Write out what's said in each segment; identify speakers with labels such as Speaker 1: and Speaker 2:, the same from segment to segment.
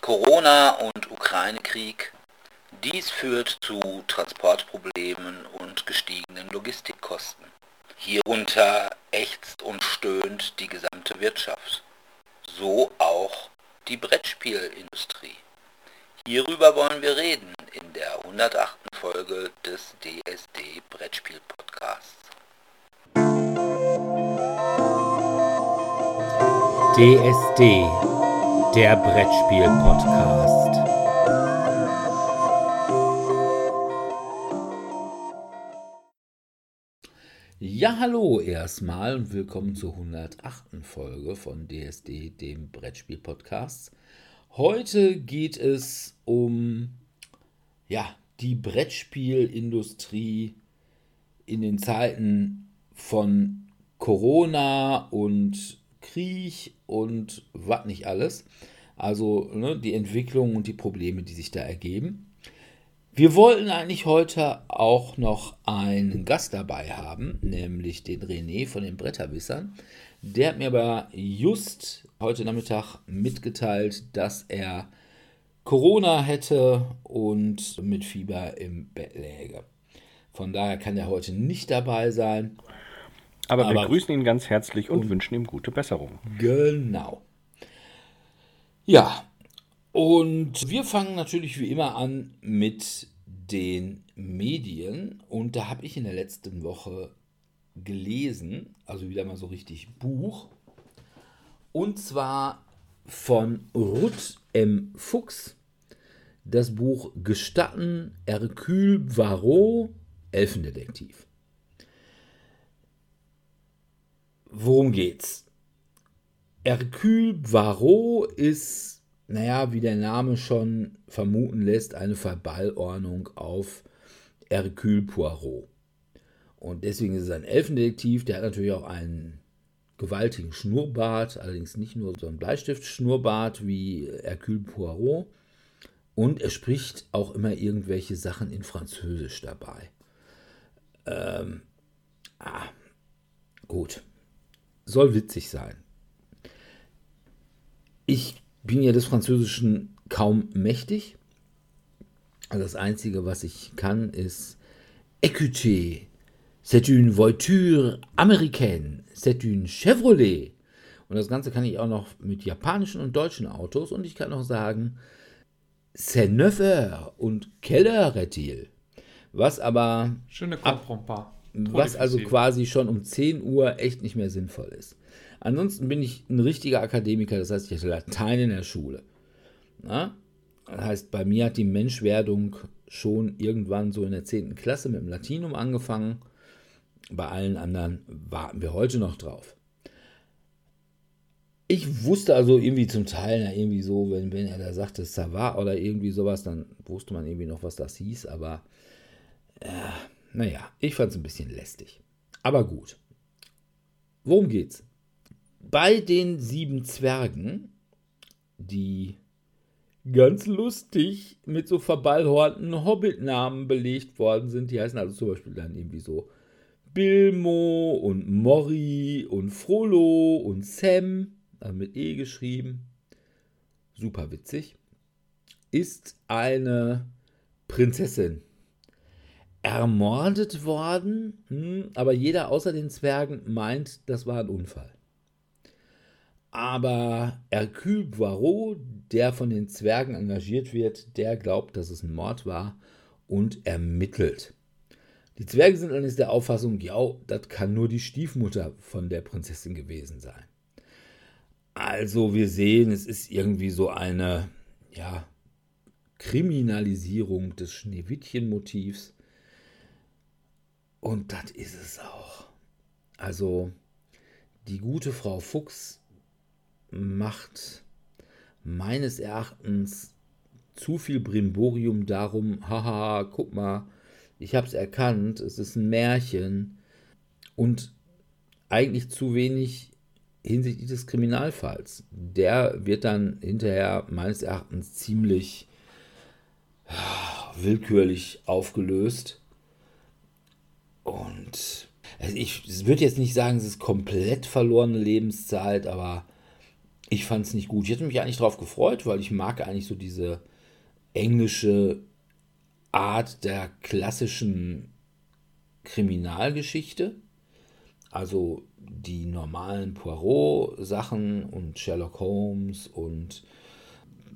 Speaker 1: Corona und Ukraine-Krieg. Dies führt zu Transportproblemen und gestiegenen Logistikkosten. Hierunter ächzt und stöhnt die gesamte Wirtschaft. So auch die Brettspielindustrie. Hierüber wollen wir reden in der 108. Folge des DSD Brettspiel Podcasts.
Speaker 2: DSD, der Brettspiel Podcast. Ja, hallo erstmal und willkommen zur 108. Folge von DSD, dem Brettspiel Podcast. Heute geht es um ja, die Brettspielindustrie in den Zeiten von Corona und Krieg und was nicht alles. Also ne, die Entwicklung und die Probleme, die sich da ergeben. Wir wollten eigentlich heute auch noch einen Gast dabei haben, nämlich den René von den Bretterwissern. Der hat mir aber just heute Nachmittag mitgeteilt, dass er Corona hätte und mit Fieber im Bett läge. Von daher kann er heute nicht dabei sein.
Speaker 3: Aber, Aber wir grüßen ihn ganz herzlich und, und wünschen ihm gute Besserung.
Speaker 2: Genau. Ja, und wir fangen natürlich wie immer an mit den Medien. Und da habe ich in der letzten Woche gelesen, also wieder mal so richtig Buch. Und zwar von Ruth M. Fuchs, das Buch Gestatten Hercule Varot, Elfendetektiv. Worum geht's? Hercule Poirot ist, naja, wie der Name schon vermuten lässt, eine Verballordnung auf Hercule Poirot. Und deswegen ist es ein Elfendetektiv, der hat natürlich auch einen gewaltigen Schnurrbart, allerdings nicht nur so ein Bleistift-Schnurrbart wie Hercule Poirot. Und er spricht auch immer irgendwelche Sachen in Französisch dabei. Ähm, ah, gut soll witzig sein. Ich bin ja des Französischen kaum mächtig. Also das Einzige, was ich kann, ist Écoutez, c'est une voiture américaine, c'est une Chevrolet. Und das Ganze kann ich auch noch mit japanischen und deutschen Autos. Und ich kann auch sagen, c'est neuf heures und quelle heure est-il? Was aber.
Speaker 3: Schöne
Speaker 2: ab, was also quasi schon um 10 Uhr echt nicht mehr sinnvoll ist. Ansonsten bin ich ein richtiger Akademiker, das heißt, ich hatte Latein in der Schule. Na? Das heißt, bei mir hat die Menschwerdung schon irgendwann so in der 10. Klasse mit dem Latinum angefangen. Bei allen anderen warten wir heute noch drauf. Ich wusste also irgendwie zum Teil, na, irgendwie so, wenn, wenn er da sagte Savat oder irgendwie sowas, dann wusste man irgendwie noch, was das hieß, aber äh, naja, ich fand es ein bisschen lästig. Aber gut. Worum geht's? Bei den sieben Zwergen, die ganz lustig mit so verballhornten Hobbit-Namen belegt worden sind, die heißen also zum Beispiel dann irgendwie so Bilmo und Mori und Frollo und Sam, also mit E geschrieben, super witzig, ist eine Prinzessin ermordet worden, hm, aber jeder außer den Zwergen meint, das war ein Unfall. Aber Hercule Poirot, der von den Zwergen engagiert wird, der glaubt, dass es ein Mord war und ermittelt. Die Zwerge sind allerdings der Auffassung, ja, das kann nur die Stiefmutter von der Prinzessin gewesen sein. Also wir sehen, es ist irgendwie so eine, ja, Kriminalisierung des Schneewittchen-Motivs und das ist es auch. Also, die gute Frau Fuchs macht meines Erachtens zu viel Brimborium darum, haha, guck mal, ich habe es erkannt, es ist ein Märchen und eigentlich zu wenig hinsichtlich des Kriminalfalls. Der wird dann hinterher meines Erachtens ziemlich willkürlich aufgelöst und also ich würde jetzt nicht sagen, es ist komplett verlorene Lebenszeit, aber Ich fand es nicht gut. Ich hätte mich eigentlich darauf gefreut, weil ich mag eigentlich so diese englische Art der klassischen Kriminalgeschichte. Also die normalen Poirot-Sachen und Sherlock Holmes und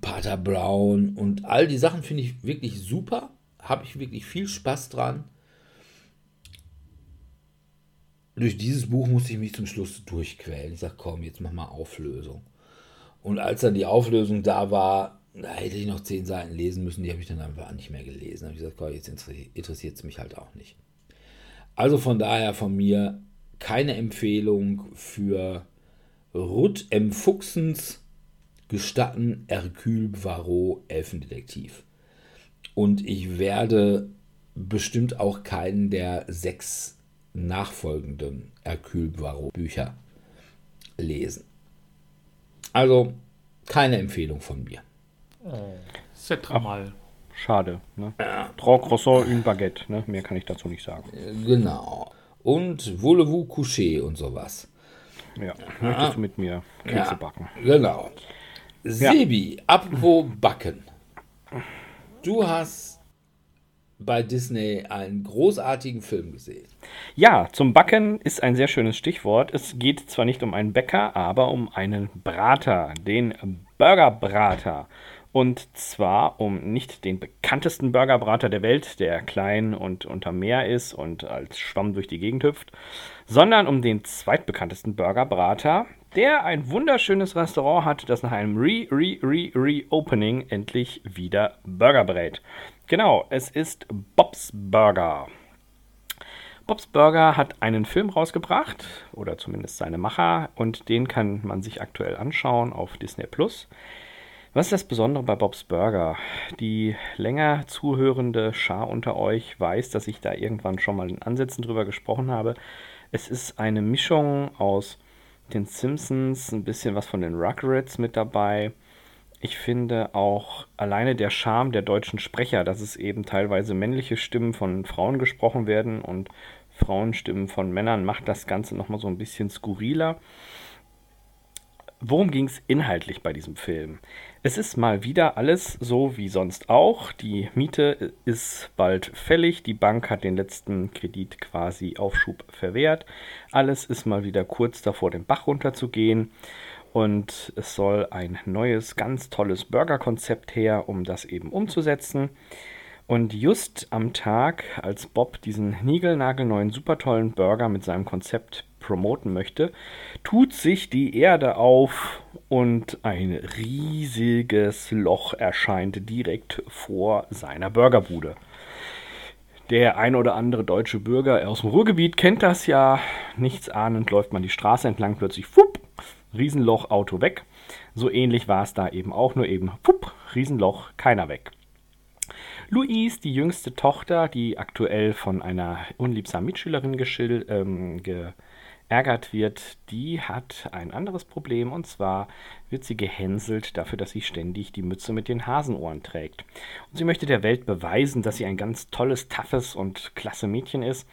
Speaker 2: Pater Brown und all die Sachen finde ich wirklich super. Habe ich wirklich viel Spaß dran. Durch dieses Buch musste ich mich zum Schluss durchquälen. Ich sage, komm, jetzt mach mal Auflösung. Und als dann die Auflösung da war, da hätte ich noch zehn Seiten lesen müssen, die habe ich dann einfach nicht mehr gelesen. Da habe ich gesagt, komm, jetzt interessiert es mich halt auch nicht. Also von daher von mir keine Empfehlung für Ruth M. Fuchsens Gestatten Hercule Poirot Elfendetektiv. Und ich werde bestimmt auch keinen der sechs nachfolgenden Hercule Poirot Bücher lesen. Also keine Empfehlung von mir.
Speaker 3: Oh, c'est mal. Schade. Ne? Ja. Trois croissants, une baguette. Ne? Mehr kann ich dazu nicht sagen.
Speaker 2: Genau. Und voulez-vous coucher und sowas.
Speaker 3: Ja, möchtest du mit mir Kekse ja, backen?
Speaker 2: Genau. Sebi, ja. apropos Backen. Du hast bei Disney einen großartigen Film gesehen.
Speaker 3: Ja, zum Backen ist ein sehr schönes Stichwort. Es geht zwar nicht um einen Bäcker, aber um einen Brater, den Burgerbrater. Und zwar um nicht den bekanntesten Burgerbrater der Welt, der klein und unter Meer ist und als Schwamm durch die Gegend hüpft, sondern um den zweitbekanntesten Burgerbrater, der ein wunderschönes Restaurant hat, das nach einem Re, Re, Re, Reopening endlich wieder Burger brät. Genau, es ist Bob's Burger. Bob's Burger hat einen Film rausgebracht, oder zumindest seine Macher, und den kann man sich aktuell anschauen auf Disney Plus. Was ist das Besondere bei Bob's Burger? Die länger zuhörende Schar unter euch weiß, dass ich da irgendwann schon mal in Ansätzen drüber gesprochen habe. Es ist eine Mischung aus den Simpsons, ein bisschen was von den Rugrats mit dabei. Ich finde auch alleine der Charme der deutschen Sprecher, dass es eben teilweise männliche Stimmen von Frauen gesprochen werden und Frauenstimmen von Männern, macht das Ganze nochmal so ein bisschen skurriler. Worum ging es inhaltlich bei diesem Film? Es ist mal wieder alles so wie sonst auch. Die Miete ist bald fällig. Die Bank hat den letzten Kredit quasi Aufschub verwehrt. Alles ist mal wieder kurz davor, den Bach runterzugehen. Und es soll ein neues, ganz tolles Burgerkonzept her, um das eben umzusetzen. Und just am Tag, als Bob diesen niegelnagelneuen, super tollen Burger mit seinem Konzept promoten möchte, tut sich die Erde auf und ein riesiges Loch erscheint direkt vor seiner Burgerbude. Der ein oder andere deutsche Bürger aus dem Ruhrgebiet kennt das ja. Nichts ahnend läuft man die Straße entlang, plötzlich fupp, Riesenloch, Auto weg. So ähnlich war es da eben auch, nur eben fupp, Riesenloch, keiner weg. Louise, die jüngste Tochter, die aktuell von einer unliebsamen Mitschülerin ähm, ge ärgert wird, die hat ein anderes Problem und zwar wird sie gehänselt dafür, dass sie ständig die Mütze mit den Hasenohren trägt. Und sie möchte der Welt beweisen, dass sie ein ganz tolles, toughes und klasse Mädchen ist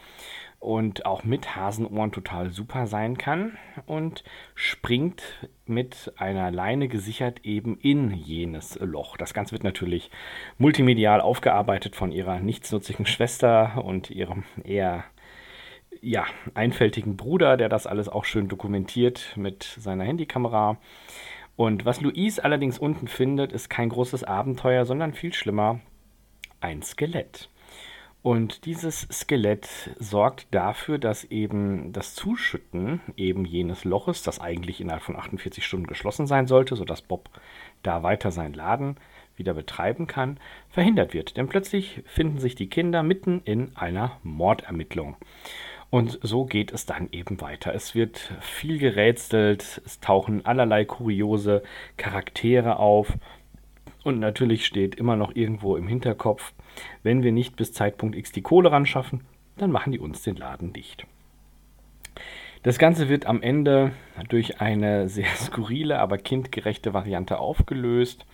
Speaker 3: und auch mit Hasenohren total super sein kann und springt mit einer Leine gesichert eben in jenes Loch. Das Ganze wird natürlich multimedial aufgearbeitet von ihrer nichtsnutzigen Schwester und ihrem eher ja, einfältigen Bruder, der das alles auch schön dokumentiert mit seiner Handykamera. Und was Louise allerdings unten findet, ist kein großes Abenteuer, sondern viel schlimmer, ein Skelett. Und dieses Skelett sorgt dafür, dass eben das Zuschütten eben jenes Loches, das eigentlich innerhalb von 48 Stunden geschlossen sein sollte, sodass Bob da weiter seinen Laden wieder betreiben kann, verhindert wird. Denn plötzlich finden sich die Kinder mitten in einer Mordermittlung. Und so geht es dann eben weiter. Es wird viel gerätselt, es tauchen allerlei kuriose Charaktere auf. Und natürlich steht immer noch irgendwo im Hinterkopf, wenn wir nicht bis Zeitpunkt X die Kohle ran schaffen, dann machen die uns den Laden dicht. Das Ganze wird am Ende durch eine sehr skurrile, aber kindgerechte Variante aufgelöst.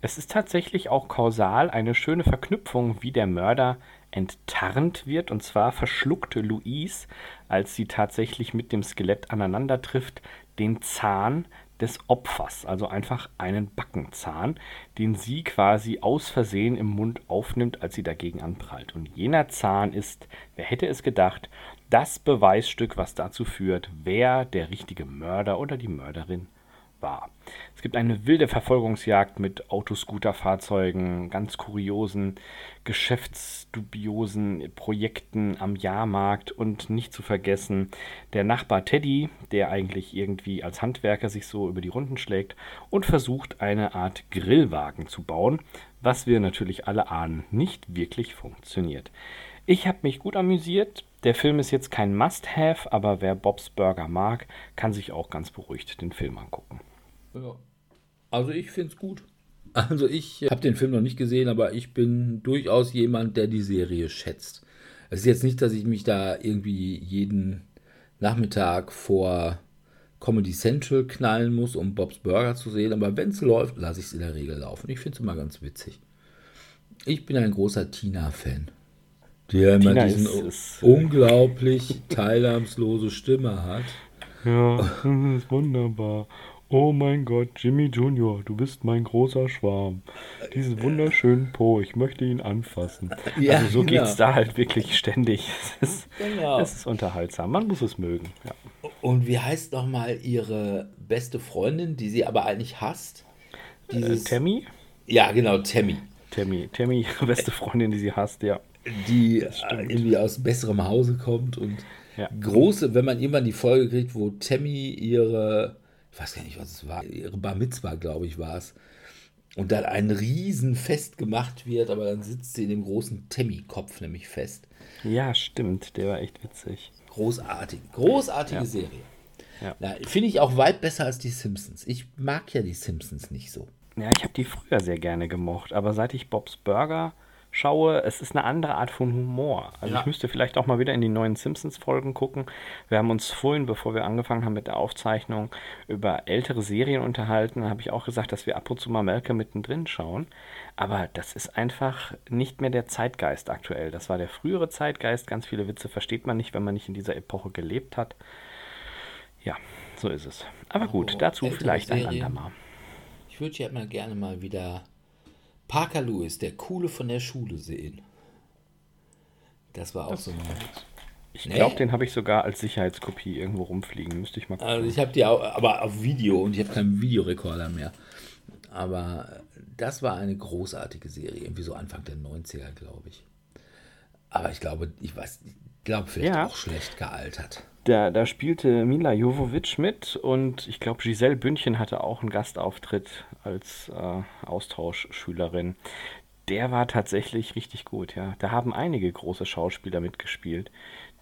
Speaker 3: Es ist tatsächlich auch kausal eine schöne Verknüpfung, wie der Mörder enttarnt wird. Und zwar verschluckte Louise, als sie tatsächlich mit dem Skelett aneinander trifft, den Zahn des Opfers, also einfach einen Backenzahn, den sie quasi aus Versehen im Mund aufnimmt, als sie dagegen anprallt. Und jener Zahn ist, wer hätte es gedacht, das Beweisstück, was dazu führt, wer der richtige Mörder oder die Mörderin war. Es gibt eine wilde Verfolgungsjagd mit Autoscooterfahrzeugen, ganz kuriosen, geschäftsdubiosen Projekten am Jahrmarkt und nicht zu vergessen der Nachbar Teddy, der eigentlich irgendwie als Handwerker sich so über die Runden schlägt und versucht eine Art Grillwagen zu bauen, was wir natürlich alle ahnen, nicht wirklich funktioniert. Ich habe mich gut amüsiert. Der Film ist jetzt kein Must-Have, aber wer Bobs Burger mag, kann sich auch ganz beruhigt den Film angucken.
Speaker 2: Ja. Also ich finde es gut. Also ich habe den Film noch nicht gesehen, aber ich bin durchaus jemand, der die Serie schätzt. Es ist jetzt nicht, dass ich mich da irgendwie jeden Nachmittag vor Comedy Central knallen muss, um Bobs Burger zu sehen, aber wenn es läuft, lasse ich es in der Regel laufen. Ich finde es immer ganz witzig. Ich bin ein großer Tina-Fan. Der immer
Speaker 3: Tina
Speaker 2: diesen
Speaker 3: ist- ist-
Speaker 2: unglaublich teilnahmslose Stimme hat.
Speaker 3: Ja, das ist wunderbar. Oh mein Gott, Jimmy Junior, du bist mein großer Schwarm. Diesen wunderschönen Po, ich möchte ihn anfassen.
Speaker 2: Ja,
Speaker 3: also so
Speaker 2: genau.
Speaker 3: geht's da halt wirklich ständig. Es ist,
Speaker 2: Genau.
Speaker 3: es ist unterhaltsam. Man muss es mögen. Ja.
Speaker 2: Und wie heißt nochmal ihre beste Freundin, die sie aber eigentlich hasst?
Speaker 3: Äh,
Speaker 2: Dieses,
Speaker 3: Tammy?
Speaker 2: ja, genau, Tammy.
Speaker 3: Tammy, Tammy, ihre beste Freundin, die sie hasst, ja.
Speaker 2: Die äh, irgendwie aus besserem Hause kommt und
Speaker 3: Ja.
Speaker 2: große, wenn man irgendwann die Folge kriegt, wo Tammy ihre, ich weiß gar nicht, was es war, ihre Bar Mitzwa, glaube ich, war es. Und dann ein Riesenfest gemacht wird, aber dann sitzt sie in dem großen Tammy-Kopf nämlich fest.
Speaker 3: Ja, stimmt, der war echt witzig.
Speaker 2: Großartig. Großartige
Speaker 3: Ja.
Speaker 2: Serie.
Speaker 3: Ja.
Speaker 2: Finde ich auch weit besser als die Simpsons. Ich mag ja die Simpsons nicht so.
Speaker 3: Ja, ich habe die früher sehr gerne gemocht, aber seit ich Bobs Burger schaue, es ist eine andere Art von Humor. Also
Speaker 2: Ja.
Speaker 3: ich müsste vielleicht auch mal wieder in die neuen Simpsons-Folgen gucken. Wir haben uns vorhin, bevor wir angefangen haben mit der Aufzeichnung, über ältere Serien unterhalten. Da habe ich auch gesagt, dass wir ab und zu mal Malcolm mittendrin schauen. Aber das ist einfach nicht mehr der Zeitgeist aktuell. Das war der frühere Zeitgeist. Ganz viele Witze versteht man nicht, wenn man nicht in dieser Epoche gelebt hat. Ja, so ist es. Aber gut,
Speaker 2: Oh,
Speaker 3: dazu
Speaker 2: ältere
Speaker 3: vielleicht ein
Speaker 2: Serien.
Speaker 3: andermal.
Speaker 2: Ich würde ja mal gerne mal wieder Parker Lewis, der Coole von der Schule, sehen. Das war auch so ein.
Speaker 3: Ich
Speaker 2: Nee.
Speaker 3: glaube, den habe ich sogar als Sicherheitskopie irgendwo rumfliegen. Müsste ich mal gucken.
Speaker 2: Also ich habe die auch, aber auf Video und ich habe keinen Videorekorder mehr. Aber das war eine großartige Serie, irgendwie so Anfang der 90er, glaube ich. Aber ich glaube, ich weiß, ich glaube vielleicht
Speaker 3: Ja.
Speaker 2: auch schlecht gealtert.
Speaker 3: Da, da spielte Mila Jovovic mit und ich glaube, Giselle Bündchen hatte auch einen Gastauftritt als äh, Austauschschülerin. Der war tatsächlich richtig gut, ja. Da haben einige große Schauspieler mitgespielt,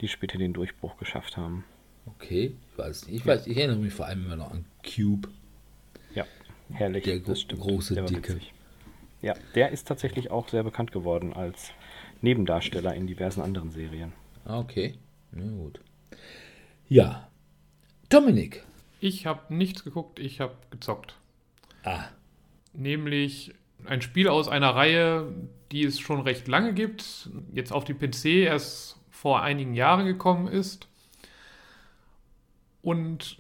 Speaker 3: die später den Durchbruch geschafft haben.
Speaker 2: Okay, ich weiß nicht. Ich, weiß, ich erinnere mich vor allem immer noch an Cube.
Speaker 3: Ja, herrlich.
Speaker 2: Der gro- große
Speaker 3: der
Speaker 2: Dicke.
Speaker 3: witzig. Ja, der ist tatsächlich auch sehr bekannt geworden als Nebendarsteller in diversen anderen Serien.
Speaker 2: Ah, Okay, na gut. Ja, Dominik.
Speaker 4: Ich habe nichts geguckt, ich habe gezockt.
Speaker 2: Ah,
Speaker 4: Nämlich ein Spiel aus einer Reihe, die es schon recht lange gibt, jetzt auf die PC erst vor einigen Jahren gekommen ist und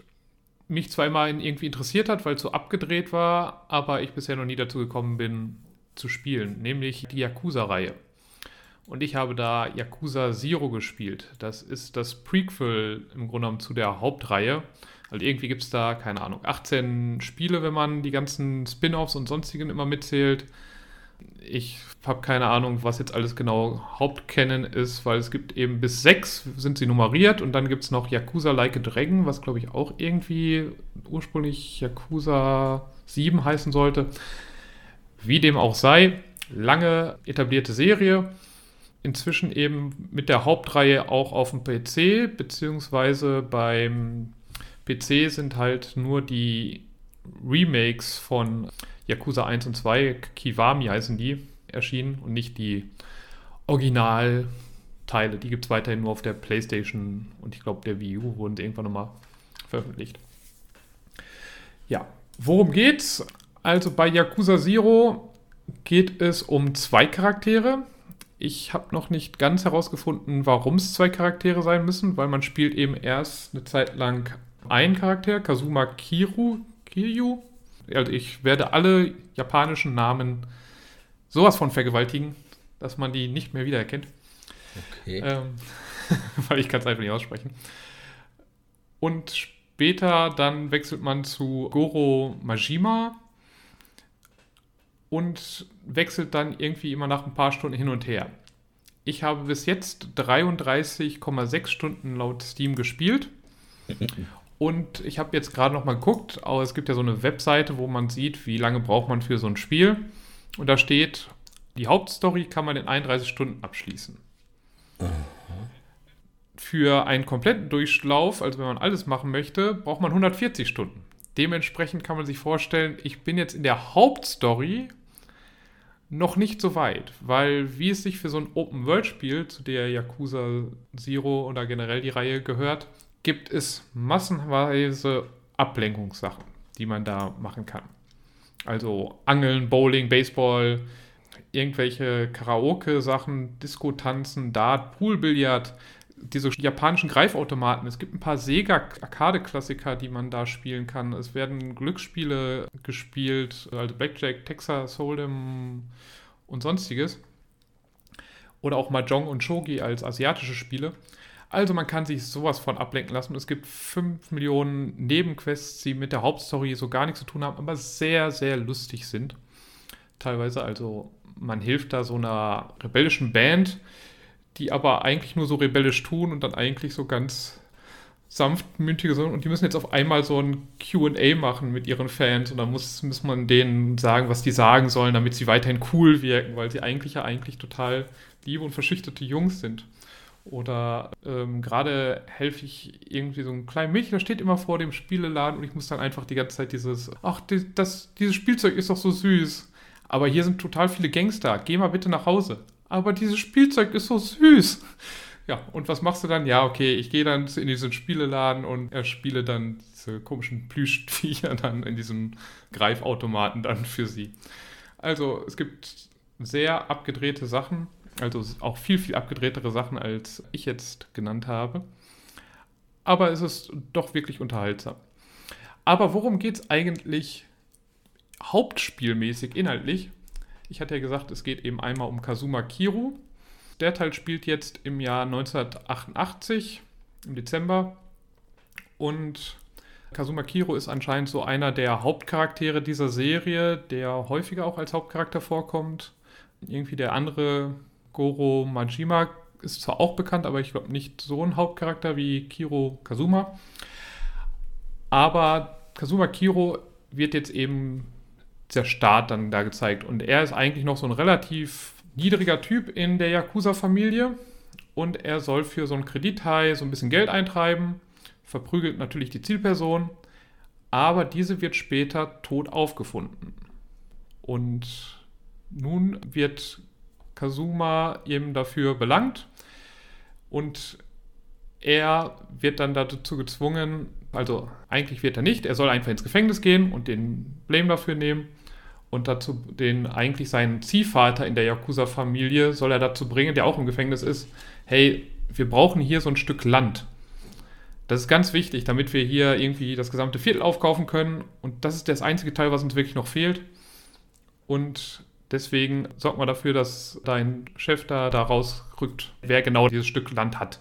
Speaker 4: mich zwar immer irgendwie interessiert hat, weil es so abgedreht war, aber ich bisher noch nie dazu gekommen bin zu spielen, nämlich die Yakuza-Reihe. Und ich habe da Yakuza Zero gespielt. Das ist das Prequel im Grunde genommen zu der Hauptreihe. Also irgendwie gibt es da, keine Ahnung, 18 Spiele, wenn man die ganzen Spin-offs und sonstigen immer mitzählt. Ich habe keine Ahnung, was jetzt alles genau Hauptcanon ist, weil es gibt eben bis sechs sind sie nummeriert und dann gibt es noch Yakuza Like a Dragon, was glaube ich auch irgendwie ursprünglich Yakuza 7 heißen sollte. Wie dem auch sei, lange etablierte Serie. Inzwischen eben mit der Hauptreihe auch auf dem PC, beziehungsweise beim PC sind halt nur die Remakes von Yakuza 1 und 2, Kiwami heißen die, erschienen und nicht die Originalteile. Die gibt es weiterhin nur auf der PlayStation und ich glaube der Wii U wurden sie irgendwann nochmal veröffentlicht. Ja, worum geht's? Also bei Yakuza Zero geht es um zwei Charaktere. Ich habe noch nicht ganz herausgefunden, warum es zwei Charaktere sein müssen, weil man spielt eben erst eine Zeit lang einen Charakter, Kazuma Kiru, Kiryu. Also ich werde alle japanischen Namen sowas von vergewaltigen, dass man die nicht mehr wiedererkennt.
Speaker 2: Okay.
Speaker 4: Ähm, weil ich kann es einfach nicht aussprechen. Und später dann wechselt man zu Goro Majima und wechselt dann irgendwie immer nach ein paar Stunden hin und her. Ich habe bis jetzt 33,6 Stunden laut Steam gespielt. Und ich habe jetzt gerade noch mal geguckt, aber es gibt ja so eine Webseite, wo man sieht, wie lange braucht man für so ein Spiel. Und da steht, die Hauptstory kann man in 31 Stunden abschließen. Für einen kompletten Durchlauf, also wenn man alles machen möchte, braucht man 140 Stunden. Dementsprechend kann man sich vorstellen, ich bin jetzt in der Hauptstory noch nicht so weit, weil wie es sich für so ein Open-World-Spiel, zu der Yakuza Zero oder generell die Reihe gehört, gibt es massenweise Ablenkungssachen, die man da machen kann. Also Angeln, Bowling, Baseball, irgendwelche Karaoke-Sachen, Disco-Tanzen, Dart, Poolbillard, diese japanischen Greifautomaten. Es gibt ein paar Sega-Arcade-Klassiker, die man da spielen kann. Es werden Glücksspiele gespielt, also Blackjack, Texas Hold'em und sonstiges. Oder auch Mahjong und Shogi als asiatische Spiele. Also man kann sich sowas von ablenken lassen. Es gibt 5 Millionen Nebenquests, die mit der Hauptstory so gar nichts zu tun haben, aber sehr, sehr lustig sind. Teilweise, also man hilft da so einer rebellischen Band, die aber eigentlich nur so rebellisch tun und dann eigentlich so ganz sanftmütige sind. Und die müssen jetzt auf einmal so ein QA machen mit ihren Fans und dann muss, muss man denen sagen, was die sagen sollen, damit sie weiterhin cool wirken, weil sie eigentlich ja eigentlich total liebe und verschüchterte Jungs sind. Oder ähm, gerade helfe ich irgendwie so einem kleinen Mädchen, das steht immer vor dem Spieleladen und ich muss dann einfach die ganze Zeit dieses, ach, die, das, dieses Spielzeug ist doch so süß. Aber hier sind total viele Gangster. Geh mal bitte nach Hause. Aber dieses Spielzeug ist so süß. Ja, und was machst du dann? Ja, okay, ich gehe dann in diesen Spieleladen und erspiele dann diese komischen Plüschviecher dann in diesem Greifautomaten dann für sie. Also es gibt sehr abgedrehte Sachen, also auch viel, viel abgedrehtere Sachen, als ich jetzt genannt habe. Aber es ist doch wirklich unterhaltsam. Aber worum geht es eigentlich hauptspielmäßig, inhaltlich? Ich hatte ja gesagt, es geht eben einmal um Kazuma Kiru. Der Teil spielt jetzt im Jahr 1988, im Dezember. Und Kazuma Kiro ist anscheinend so einer der Hauptcharaktere dieser Serie, der häufiger auch als Hauptcharakter vorkommt. Irgendwie der andere Goro Majima ist zwar auch bekannt, aber ich glaube nicht so ein Hauptcharakter wie Kiro Kazuma. Aber Kazuma Kiro wird jetzt eben der Start dann da gezeigt. Und er ist eigentlich noch so ein relativ niedriger Typ in der Yakuza-Familie und er soll für so einen Kredithai so ein bisschen Geld eintreiben, verprügelt natürlich die Zielperson, aber diese wird später tot aufgefunden. Und nun wird Kazuma eben dafür belangt und er wird dann dazu gezwungen, also eigentlich wird er nicht, er soll einfach ins Gefängnis gehen und den Blame dafür nehmen und dazu den eigentlich seinen Ziehvater in der Yakuza-Familie soll er dazu bringen, der auch im Gefängnis ist, hey, wir brauchen hier so ein Stück Land. Das ist ganz wichtig, damit wir hier irgendwie das gesamte Viertel aufkaufen können. Und das ist das einzige Teil, was uns wirklich noch fehlt. Und deswegen sorgt mal dafür, dass dein Chef da, da rausrückt, wer genau dieses Stück Land hat.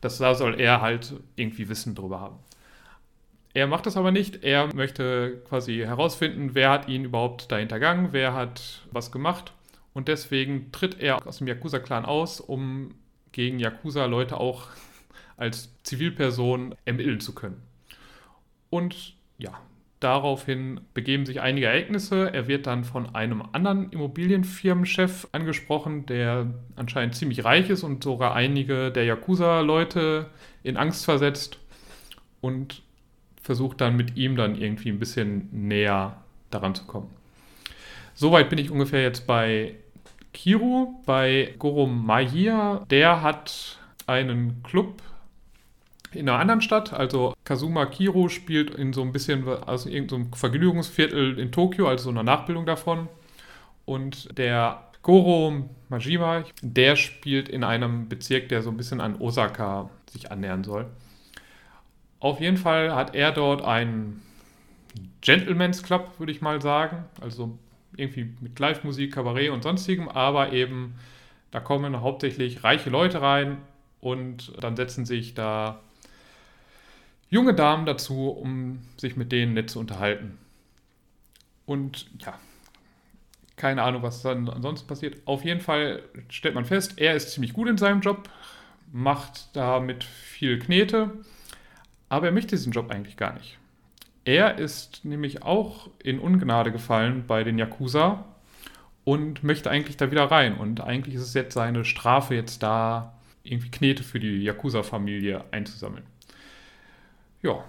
Speaker 4: Das da soll er halt irgendwie Wissen drüber haben. Er macht das aber nicht. Er möchte quasi herausfinden, wer hat ihn überhaupt da hintergangen, wer hat was gemacht. Und deswegen tritt er aus dem Yakuza-Clan aus, um gegen Yakuza-Leute auch als Zivilperson ermitteln zu können. Und ja, daraufhin begeben sich einige Ereignisse. Er wird dann von einem anderen Immobilienfirmenchef angesprochen, der anscheinend ziemlich reich ist und sogar einige der Yakuza-Leute in Angst versetzt. Und versucht dann mit ihm dann irgendwie ein bisschen näher daran zu kommen. Soweit bin ich ungefähr jetzt bei Kiru, bei Goro Mahia. Der hat einen Club in einer anderen Stadt. Also Kazuma Kiru spielt in so ein bisschen, also irgendeinem Vergnügungsviertel in Tokio, also so einer Nachbildung davon. Und der Goro Majima, der spielt in einem Bezirk, der so ein bisschen an Osaka sich annähern soll. Auf jeden Fall hat er dort einen Gentleman's Club, würde ich mal sagen. Also irgendwie mit Live-Musik, Kabarett und sonstigem, aber eben da kommen hauptsächlich reiche Leute rein und dann setzen sich da junge Damen dazu, um sich mit denen nett zu unterhalten. Und ja, keine Ahnung, was dann ansonsten passiert. Auf jeden Fall stellt man fest, er ist ziemlich gut in seinem Job, macht damit viel Knete, aber er möchte diesen Job eigentlich gar nicht. Er ist nämlich auch in Ungnade gefallen bei den Yakuza und möchte eigentlich da wieder rein. Und eigentlich ist es jetzt seine Strafe, jetzt da irgendwie Knete für die Yakuza-Familie einzusammeln. Ja,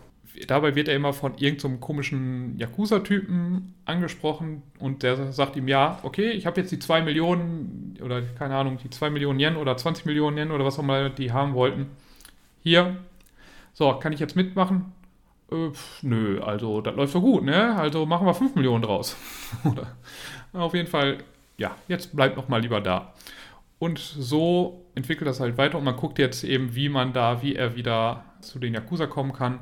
Speaker 4: dabei wird er immer von irgendeinem so komischen Yakuza-Typen angesprochen und der sagt ihm, ja, okay, ich habe jetzt die 2 Millionen oder keine Ahnung, die 2 Millionen Yen oder 20 Millionen Yen oder was auch immer die haben wollten. Hier, so, kann ich jetzt mitmachen? Äh, nö, also das läuft so gut, ne? Also machen wir 5 Millionen draus. oder auf jeden Fall, ja, jetzt bleibt noch mal lieber da. Und so entwickelt das halt weiter und man guckt jetzt eben, wie man da, wie er wieder zu den Yakuza kommen kann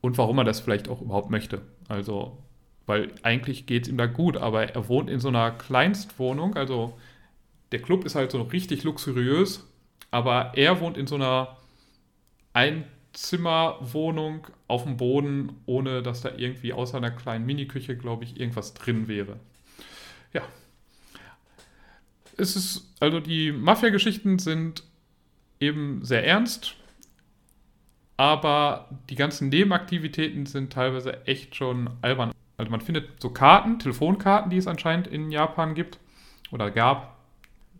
Speaker 4: und warum er das vielleicht auch überhaupt möchte. Also, weil eigentlich geht es ihm da gut, aber er wohnt in so einer Kleinstwohnung, also der Club ist halt so richtig luxuriös, aber er wohnt in so einer Einzimmerwohnung auf dem Boden, ohne dass da irgendwie außer einer kleinen Miniküche, glaube ich, irgendwas drin wäre. Ja. Es ist, also die Mafia-Geschichten sind eben sehr ernst, aber die ganzen Nebenaktivitäten sind teilweise echt schon albern. Also man findet so Karten, Telefonkarten, die es anscheinend in Japan gibt oder gab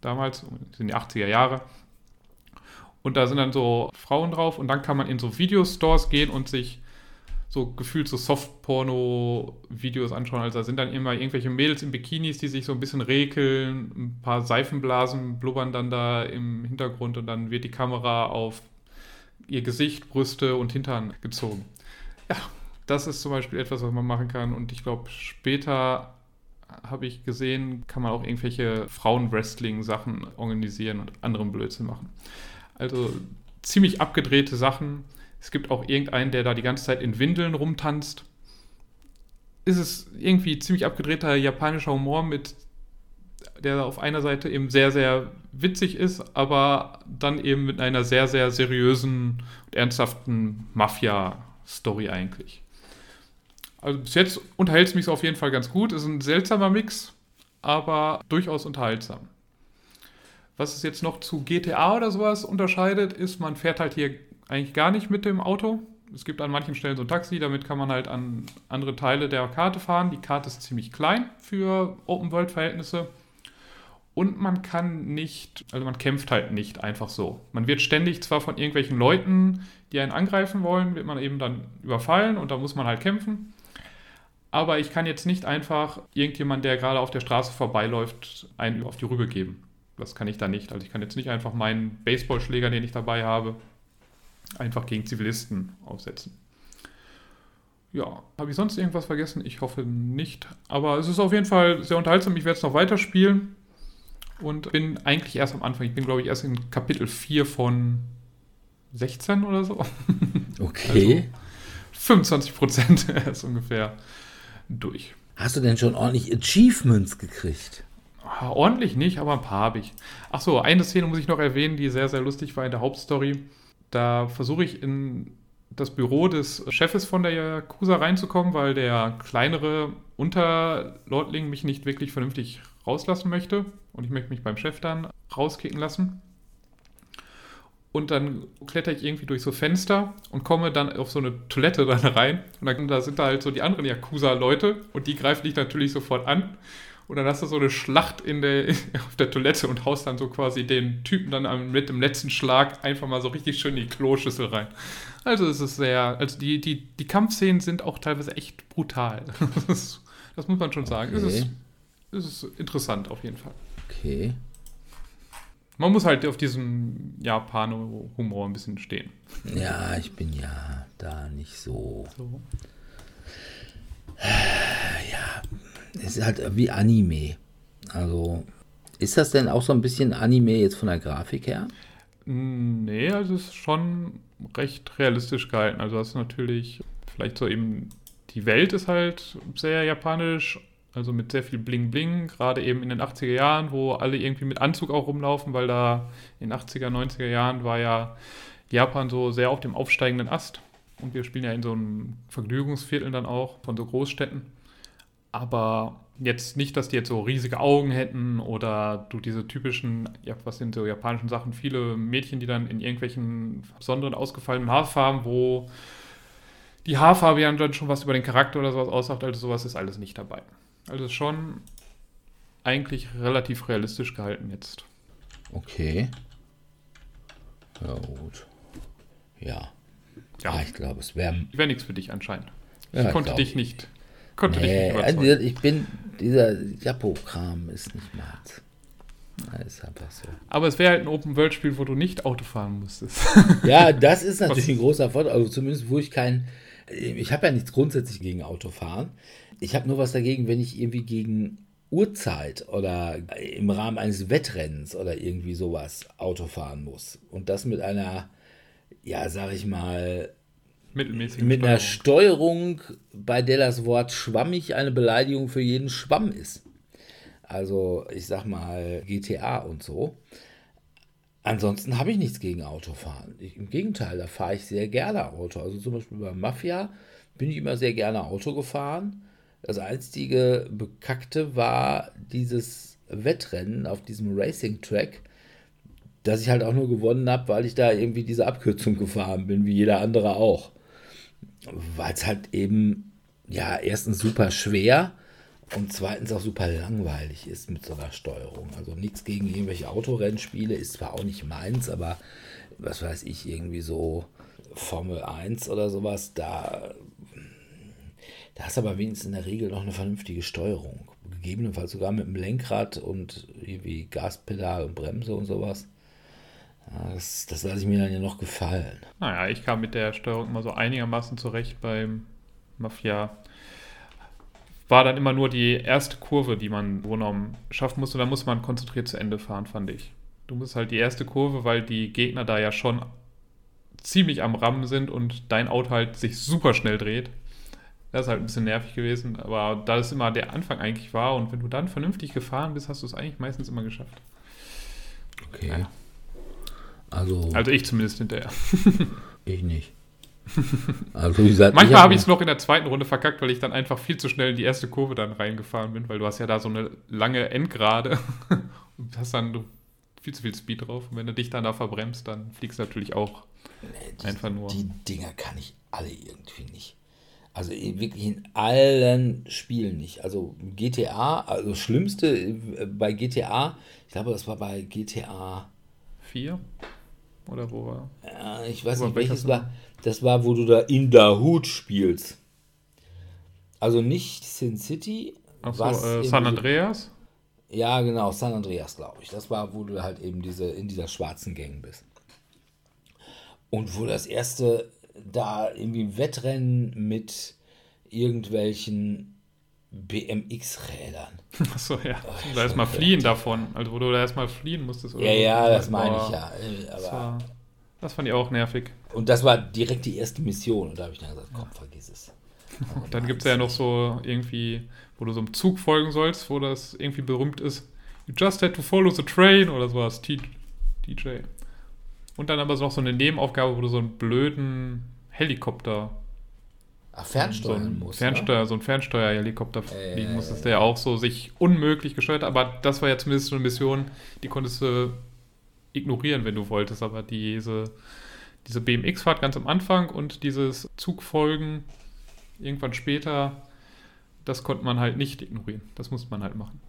Speaker 4: damals, in den 80er Jahre. Und da sind dann so Frauen drauf und dann kann man in so Videostores gehen und sich so gefühlt so Soft-Porno-Videos anschauen. Also da sind dann immer irgendwelche Mädels in Bikinis, die sich so ein bisschen rekeln, ein paar Seifenblasen blubbern dann da im Hintergrund und dann wird die Kamera auf ihr Gesicht, Brüste und Hintern gezogen. Ja, das ist zum Beispiel etwas, was man machen kann. Und ich glaube, später habe ich gesehen, kann man auch irgendwelche Frauen-Wrestling-Sachen organisieren und anderen Blödsinn machen. Also ziemlich abgedrehte Sachen. Es gibt auch irgendeinen, der da die ganze Zeit in Windeln rumtanzt. Ist es irgendwie ziemlich abgedrehter japanischer Humor mit der auf einer Seite eben sehr, sehr witzig ist, aber dann eben mit einer sehr, sehr seriösen und ernsthaften Mafia-Story eigentlich. Also bis jetzt unterhält es mich auf jeden Fall ganz gut. Ist ein seltsamer Mix, aber durchaus unterhaltsam. Was es jetzt noch zu GTA oder sowas unterscheidet, ist, man fährt halt hier eigentlich gar nicht mit dem Auto. Es gibt an manchen Stellen so ein Taxi, damit kann man halt an andere Teile der Karte fahren. Die Karte ist ziemlich klein für Open-World-Verhältnisse. Und man kann nicht, also man kämpft halt nicht einfach so. Man wird ständig zwar von irgendwelchen Leuten, die einen angreifen wollen, wird man eben dann überfallen und da muss man halt kämpfen. Aber ich kann jetzt nicht einfach irgendjemand, der gerade auf der Straße vorbeiläuft, einen auf die Rübe geben. Das kann ich da nicht. Also ich kann jetzt nicht einfach meinen Baseballschläger, den ich dabei habe, einfach gegen Zivilisten aufsetzen. Ja, habe ich sonst irgendwas vergessen? Ich hoffe nicht. Aber es ist auf jeden Fall sehr unterhaltsam. Ich werde es noch weiterspielen und bin eigentlich erst am Anfang. Ich bin, glaube ich, erst in Kapitel 4 von 16 oder so.
Speaker 2: Okay.
Speaker 4: Also 25 Prozent ist ungefähr durch.
Speaker 2: Hast du denn schon ordentlich Achievements gekriegt?
Speaker 4: Ah, ordentlich nicht, aber ein paar habe ich. Ach so, eine Szene muss ich noch erwähnen, die sehr, sehr lustig war in der Hauptstory. Da versuche ich in das Büro des Chefes von der Yakuza reinzukommen, weil der kleinere Unterlordling mich nicht wirklich vernünftig rauslassen möchte und ich möchte mich beim Chef dann rauskicken lassen. Und dann kletter ich irgendwie durch so Fenster und komme dann auf so eine Toilette dann rein. Und dann da sind da halt so die anderen Yakuza-Leute und die greifen dich natürlich sofort an. Und dann hast du so eine Schlacht in der, auf der Toilette und haust dann so quasi den Typen dann mit dem letzten Schlag einfach mal so richtig schön in die Kloschüssel rein. Also es ist sehr, also die, die, die Kampfszenen sind auch teilweise echt brutal. Das, das muss man schon sagen. Okay. Es, ist, es ist interessant auf jeden Fall.
Speaker 2: Okay.
Speaker 4: Man muss halt auf diesem Japano-Humor ein bisschen stehen.
Speaker 2: Ja, ich bin ja da nicht so. so. Ja, es ist halt wie Anime. Also, ist das denn auch so ein bisschen Anime jetzt von der Grafik her?
Speaker 4: Nee, also es ist schon recht realistisch gehalten. Also, das ist natürlich vielleicht so eben die Welt ist halt sehr japanisch, also mit sehr viel Bling Bling, gerade eben in den 80er Jahren, wo alle irgendwie mit Anzug auch rumlaufen, weil da in den 80er, 90er Jahren war ja Japan so sehr auf dem aufsteigenden Ast. Und wir spielen ja in so einem Vergnügungsviertel dann auch von so Großstädten. Aber jetzt nicht, dass die jetzt so riesige Augen hätten oder du diese typischen, ja, was sind so japanischen Sachen, viele Mädchen, die dann in irgendwelchen besonderen ausgefallenen Haarfarben, wo die Haarfarbe ja dann schon was über den Charakter oder sowas aussagt, also sowas ist alles nicht dabei. Also schon eigentlich relativ realistisch gehalten jetzt.
Speaker 2: Okay. Ja, gut. Ja.
Speaker 4: Ja.
Speaker 2: Ah, ich glaube, es wäre.
Speaker 4: Wäre nichts für dich anscheinend.
Speaker 2: Ja,
Speaker 4: ich konnte
Speaker 2: glaub
Speaker 4: dich
Speaker 2: ich.
Speaker 4: nicht, konnte dich
Speaker 2: Nee,
Speaker 4: nicht
Speaker 2: also ich bin. Dieser Japo-Kram ist nicht meins. Das ist einfach so.
Speaker 4: Aber es wäre halt ein Open-World-Spiel, wo du nicht Auto fahren müsstest.
Speaker 2: Ja, das ist natürlich ein großer Vorteil. Also zumindest, wo ich kein. Ich habe ja nichts grundsätzlich gegen Autofahren. Ich habe nur was dagegen, wenn ich irgendwie gegen Uhrzeit oder im Rahmen eines Wettrennens oder irgendwie sowas Auto fahren muss. Und das mit einer, ja, sag ich mal,
Speaker 4: Mittelmäßig.
Speaker 2: mit einer Steuerung, bei der das Wort schwammig eine Beleidigung für jeden Schwamm ist. Also, ich sag mal, GTA und so. Ansonsten habe ich nichts gegen Autofahren. Ich, Im Gegenteil, da fahre ich sehr gerne Auto. Also zum Beispiel bei Mafia bin ich immer sehr gerne Auto gefahren. Das einzige Bekackte war dieses Wettrennen auf diesem Racing-Track, das ich halt auch nur gewonnen habe, weil ich da irgendwie diese Abkürzung gefahren bin, wie jeder andere auch. Weil es halt eben, ja, erstens super schwer und zweitens auch super langweilig ist mit so einer Steuerung. Also nichts gegen irgendwelche Autorennspiele, ist zwar auch nicht meins, aber was weiß ich, irgendwie so Formel 1 oder sowas, da, da hast du aber wenigstens in der Regel noch eine vernünftige Steuerung. Gegebenenfalls sogar mit dem Lenkrad und irgendwie Gaspedal und Bremse und sowas. Ja, das, das lasse ich mir dann ja noch gefallen.
Speaker 4: Naja, ich kam mit der Steuerung immer so einigermaßen zurecht beim Mafia. War dann immer nur die erste Kurve, die man genommen schaffen musste. Da muss man konzentriert zu Ende fahren, fand ich. Du musst halt die erste Kurve, weil die Gegner da ja schon ziemlich am Rammen sind und dein Auto halt sich super schnell dreht. Das ist halt ein bisschen nervig gewesen, aber da es immer der Anfang eigentlich war und wenn du dann vernünftig gefahren bist, hast du es eigentlich meistens immer geschafft.
Speaker 2: Okay.
Speaker 4: Ja.
Speaker 2: Also,
Speaker 4: Also ich zumindest hinterher.
Speaker 2: ich nicht. Also, wie gesagt,
Speaker 4: Manchmal
Speaker 2: hab
Speaker 4: habe ich es noch in der zweiten Runde verkackt, weil ich dann einfach viel zu schnell in die erste Kurve dann reingefahren bin, weil du hast ja da so eine lange Endgerade und hast dann viel zu viel Speed drauf. Und wenn du dich dann da verbremst, dann fliegst du natürlich auch
Speaker 2: Nee,
Speaker 4: einfach nur.
Speaker 2: Die Dinger kann ich alle irgendwie nicht. Also wirklich in allen Spielen nicht. Also GTA, also das Schlimmste äh, bei GTA, ich glaube, das war bei GTA,
Speaker 4: Vier? Oder wo war?
Speaker 2: äh, ich weiß nicht welches war. Das war, wo du da in der Hut spielst. Also nicht Sin City.
Speaker 4: Achso, äh, San Andreas?
Speaker 2: Ja, genau, San Andreas, glaube ich. Das war, wo du halt eben diese, in dieser schwarzen Gang bist. Und wo das erste da irgendwie Wettrennen mit irgendwelchen BMX-Rädern.
Speaker 4: Achso, ja.
Speaker 2: Oh,
Speaker 4: da erstmal fliehen davon. Also wo du da erstmal fliehen musstest. Oder
Speaker 2: Ja, ja, das meine
Speaker 4: Boah,
Speaker 2: ich ja. Äh,
Speaker 4: Das,
Speaker 2: Aber,
Speaker 4: war, das fand ich auch nervig.
Speaker 2: und das war direkt die erste Mission. Und da habe ich dann gesagt, komm, vergiss es.
Speaker 4: Dann gibt es ja noch so irgendwie, wo du so einem Zug folgen sollst, wo das irgendwie berühmt ist. You just had to follow the train oder sowas. DJ. Und dann aber noch so eine Nebenaufgabe, wo du so einen blöden Helikopter,
Speaker 2: Ach,
Speaker 4: so
Speaker 2: fernsteuern
Speaker 4: einen
Speaker 2: muss.
Speaker 4: Fernsteuer, so einen Fernsteuerhelikopter
Speaker 2: Äh,
Speaker 4: fliegen
Speaker 2: ja,
Speaker 4: musstest,
Speaker 2: ja,
Speaker 4: der auch so sich unmöglich gesteuert, aber das war ja zumindest so eine Mission, die konntest du ignorieren, wenn du wolltest, aber diese, diese BMX-Fahrt ganz am Anfang und dieses Zugfolgen irgendwann später, das konnte man halt nicht ignorieren. Das musste man halt machen.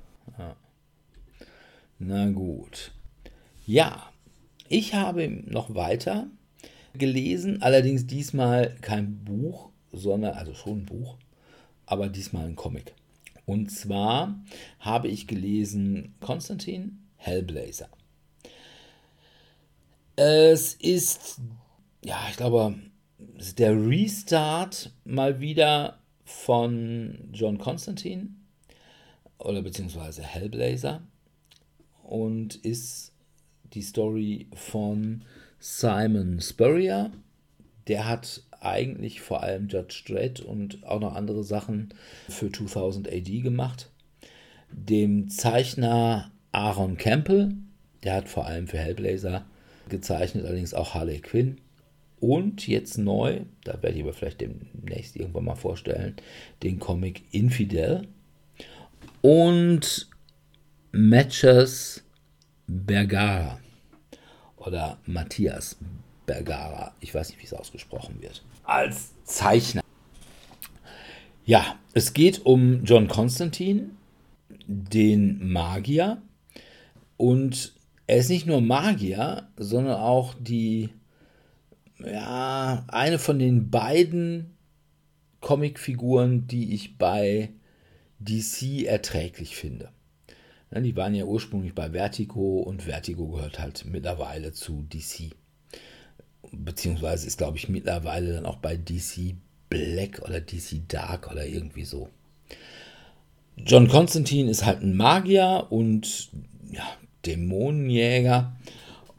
Speaker 2: Na gut. Ja, ich habe noch weiter gelesen, allerdings diesmal kein Buch, sondern, also schon ein Buch, aber diesmal ein Comic. Und zwar habe ich gelesen Konstantin Hellblazer. Es ist, ja, ich glaube, der Restart mal wieder von John Constantine oder beziehungsweise Hellblazer und ist die Story von Simon Spurrier. Der hat eigentlich vor allem Judge Dredd und auch noch andere Sachen für 2000 AD gemacht. Dem Zeichner Aaron Campbell, der hat vor allem für Hellblazer gezeichnet, allerdings auch Harley Quinn. Und jetzt neu, da werde ich aber vielleicht demnächst irgendwann mal vorstellen, den Comic Infidel. Und Matches Bergara oder Matthias Bergara, ich weiß nicht, wie es ausgesprochen wird, als Zeichner. Ja, es geht um John Constantine, den Magier. Und er ist nicht nur Magier, sondern auch die, ja, eine von den beiden Comicfiguren, die ich bei DC erträglich finde. Die waren ja ursprünglich bei Vertigo und Vertigo gehört halt mittlerweile zu DC. Beziehungsweise ist, glaube ich, mittlerweile dann auch bei DC Black oder DC Dark oder irgendwie so. John Constantine ist halt ein Magier und ja, Dämonenjäger.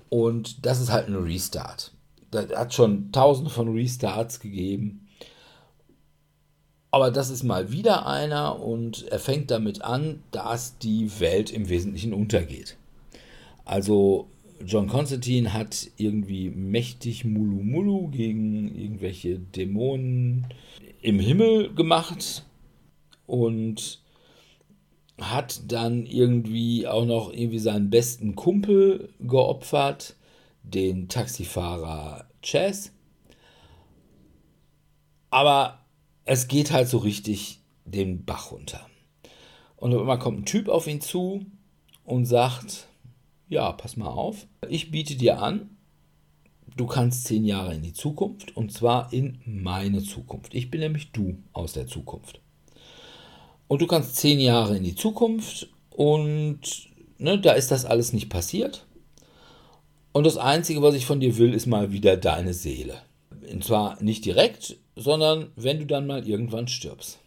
Speaker 2: Und das ist halt ein Restart. Das hat schon tausende von Restarts gegeben. Aber das ist mal wieder einer und er fängt damit an, dass die Welt im Wesentlichen untergeht. Also John Constantine hat irgendwie mächtig Mulu Mulu gegen irgendwelche Dämonen im Himmel gemacht und hat dann irgendwie auch noch irgendwie seinen besten Kumpel geopfert, den Taxifahrer Chess. Aber es geht halt so richtig den Bach runter. Und immer kommt ein Typ auf ihn zu und sagt, ja, pass mal auf, ich biete dir an, du kannst zehn Jahre in die Zukunft und zwar in meine Zukunft. Ich bin nämlich du aus der Zukunft. Und du kannst zehn Jahre in die Zukunft und ne, da ist das alles nicht passiert. Und das Einzige, was ich von dir will, ist mal wieder deine Seele. Und zwar nicht direkt, sondern wenn du dann mal irgendwann stirbst.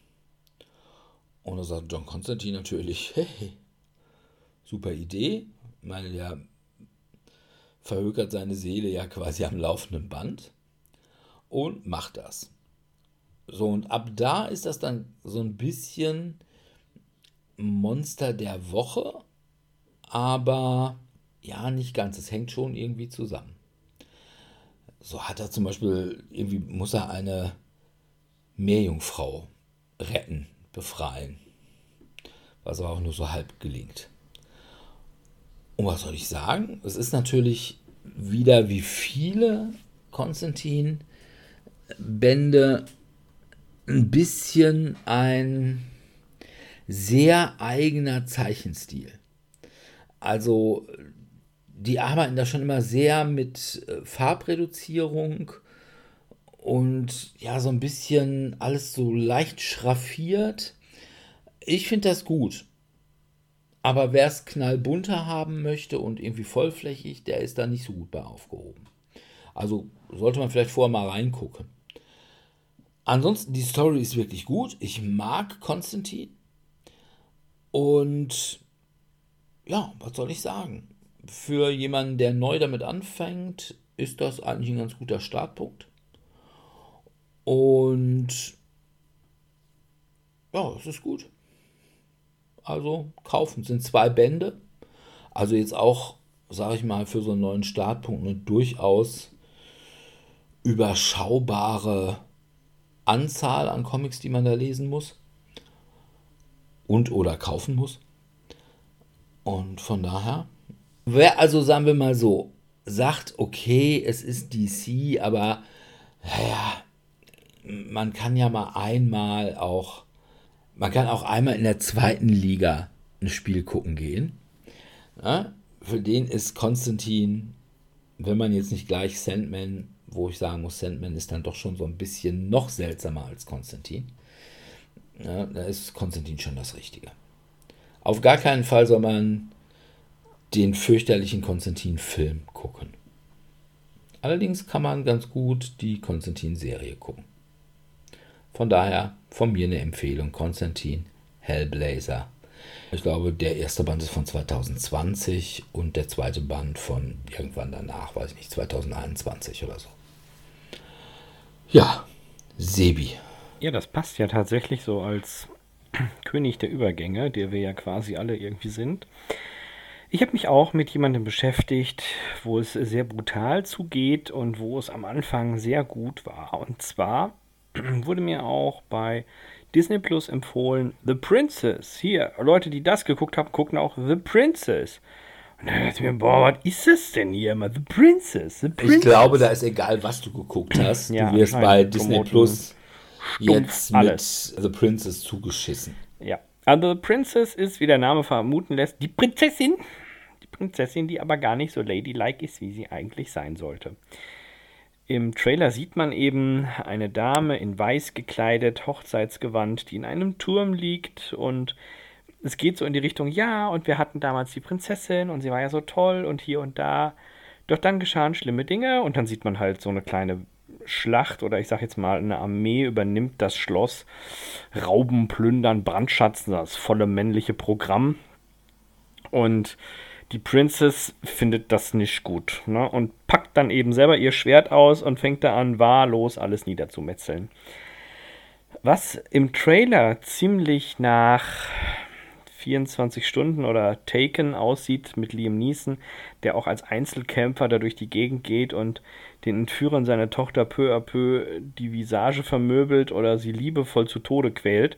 Speaker 2: Und da sagt John Constantine natürlich, hey, super Idee. Meine, der verhökert seine Seele ja quasi am laufenden Band und macht das. So, und ab da ist das dann so ein bisschen Monster der Woche, aber ja, nicht ganz. Es hängt schon irgendwie zusammen. So hat er zum Beispiel, irgendwie muss er eine Meerjungfrau retten, befreien. Was aber auch nur so halb gelingt. Und was soll ich sagen? Es ist natürlich wieder wie viele Konstantin-Bände ein bisschen ein sehr eigener Zeichenstil. Also die arbeiten da schon immer sehr mit äh, Farbreduzierung und ja, so ein bisschen alles so leicht schraffiert. Ich finde das gut. Aber wer es knallbunter haben möchte und irgendwie vollflächig, der ist da nicht so gut bei aufgehoben. Also sollte man vielleicht vorher mal reingucken. Ansonsten, die Story ist wirklich gut. Ich mag Konstantin. Und ja, was soll ich sagen? für jemanden, der neu damit anfängt, ist das eigentlich ein ganz guter Startpunkt. Und ja, es ist gut. Also kaufen sind zwei Bände. Also jetzt auch, sage ich mal, für so einen neuen Startpunkt eine durchaus überschaubare Anzahl an Comics, die man da lesen muss und oder kaufen muss. Und von daher Wer also, sagen wir mal so, sagt, okay, es ist DC, aber naja, man kann ja mal einmal auch, man kann auch einmal in der zweiten Liga ein Spiel gucken gehen. Ja, für den ist Konstantin, wenn man jetzt nicht gleich Sandman, wo ich sagen muss, Sandman ist dann doch schon so ein bisschen noch seltsamer als Konstantin. Ja, da ist Konstantin schon das Richtige. Auf gar keinen Fall soll man den fürchterlichen Konstantin-Film gucken. Allerdings kann man ganz gut die Konstantin-Serie gucken. Von daher von mir eine Empfehlung: Konstantin, Hellblazer. Ich glaube, der erste Band ist von 2020 und der zweite Band von irgendwann danach, weiß ich nicht, 2021 oder so. Ja, Sebi.
Speaker 3: Ja, das passt ja tatsächlich so als König der Übergänge, der wir ja quasi alle irgendwie sind. Ich habe mich auch mit jemandem beschäftigt, wo es sehr brutal zugeht und wo es am Anfang sehr gut war. Und zwar wurde mir auch bei Disney Plus empfohlen The Princess. Hier, Leute, die das geguckt haben, gucken auch The Princess. Und dann dachte ich mir, boah, was ist das denn hier immer? The Princess, The Princess.
Speaker 2: Ich glaube, da ist egal, was du geguckt hast.
Speaker 3: Ja,
Speaker 2: du wirst bei Disney Plus jetzt mit
Speaker 3: alles.
Speaker 2: The Princess zugeschissen.
Speaker 3: Ja. Also The Princess ist, wie der Name vermuten lässt, die Prinzessin. Die Prinzessin, die aber gar nicht so ladylike ist, wie sie eigentlich sein sollte. Im Trailer sieht man eben eine Dame in weiß gekleidet, Hochzeitsgewand, die in einem Turm liegt und es geht so in die Richtung, ja, und wir hatten damals die Prinzessin und sie war ja so toll und hier und da. Doch dann geschahen schlimme Dinge und dann sieht man halt so eine kleine Schlacht oder ich sag jetzt mal, eine Armee übernimmt das Schloss, Rauben, Plündern, Brandschatzen, das volle männliche Programm. Und die Princess findet das nicht gut ne? und packt dann eben selber ihr Schwert aus und fängt da an, wahllos alles niederzumetzeln. Was im Trailer ziemlich nach 24 Stunden oder Taken aussieht mit Liam Neeson, der auch als Einzelkämpfer da durch die Gegend geht und den Entführern seiner Tochter peu à peu die Visage vermöbelt oder sie liebevoll zu Tode quält,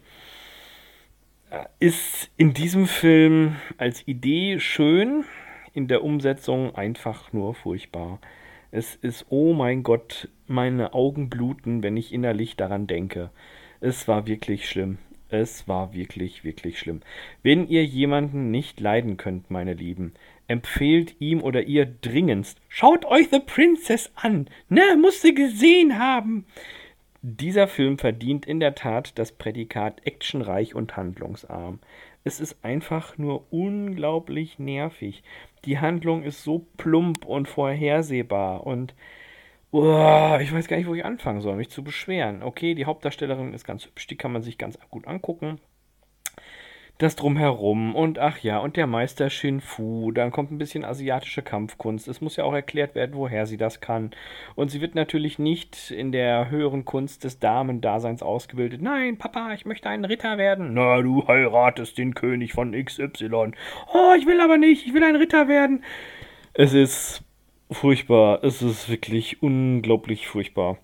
Speaker 3: ist in diesem Film als Idee schön, in der Umsetzung einfach nur furchtbar. Es ist, oh mein Gott, meine Augen bluten, wenn ich innerlich daran denke. Es war wirklich schlimm. Es war wirklich, wirklich schlimm. Wenn ihr jemanden nicht leiden könnt, meine Lieben, empfehlt ihm oder ihr dringendst. Schaut euch The Princess an. Ne, musst du gesehen haben. Dieser Film verdient in der Tat das Prädikat actionreich und handlungsarm. Es ist einfach nur unglaublich nervig. Die Handlung ist so plump und vorhersehbar und oh, ich weiß gar nicht, wo ich anfangen soll, mich zu beschweren. Okay, die Hauptdarstellerin ist ganz hübsch, die kann man sich ganz gut angucken das drumherum und ach ja, und der Meister Shin Fu, dann kommt ein bisschen asiatische Kampfkunst. Es muss ja auch erklärt werden, woher sie das kann. Und sie wird natürlich nicht in der höheren Kunst des Damendaseins ausgebildet. Nein, Papa, ich möchte ein Ritter werden. Na, du heiratest den König von XY. Oh, ich will aber nicht, ich will ein Ritter werden. Es ist furchtbar, es ist wirklich unglaublich furchtbar.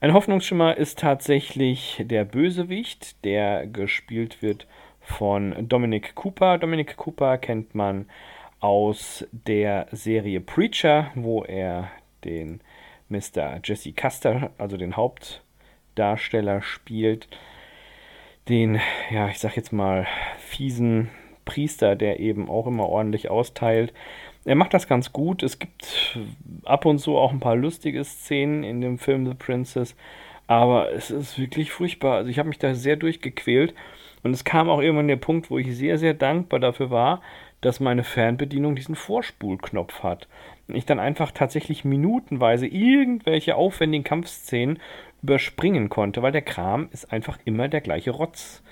Speaker 3: Ein Hoffnungsschimmer ist tatsächlich der Bösewicht, der gespielt wird von Dominic Cooper. Dominic Cooper kennt man aus der Serie Preacher, wo er den Mr. Jesse Custer, also den Hauptdarsteller, spielt. Den, ja, ich sag jetzt mal, fiesen Priester, der eben auch immer ordentlich austeilt. Er macht das ganz gut. Es gibt ab und zu auch ein paar lustige Szenen in dem Film The Princess, aber es ist wirklich furchtbar. Also ich habe mich da sehr durchgequält. Und es kam auch irgendwann der Punkt, wo ich sehr, sehr dankbar dafür war, dass meine Fernbedienung diesen Vorspulknopf hat. Und ich dann einfach tatsächlich minutenweise irgendwelche aufwendigen Kampfszenen überspringen konnte, weil der Kram ist einfach immer der gleiche Rotz.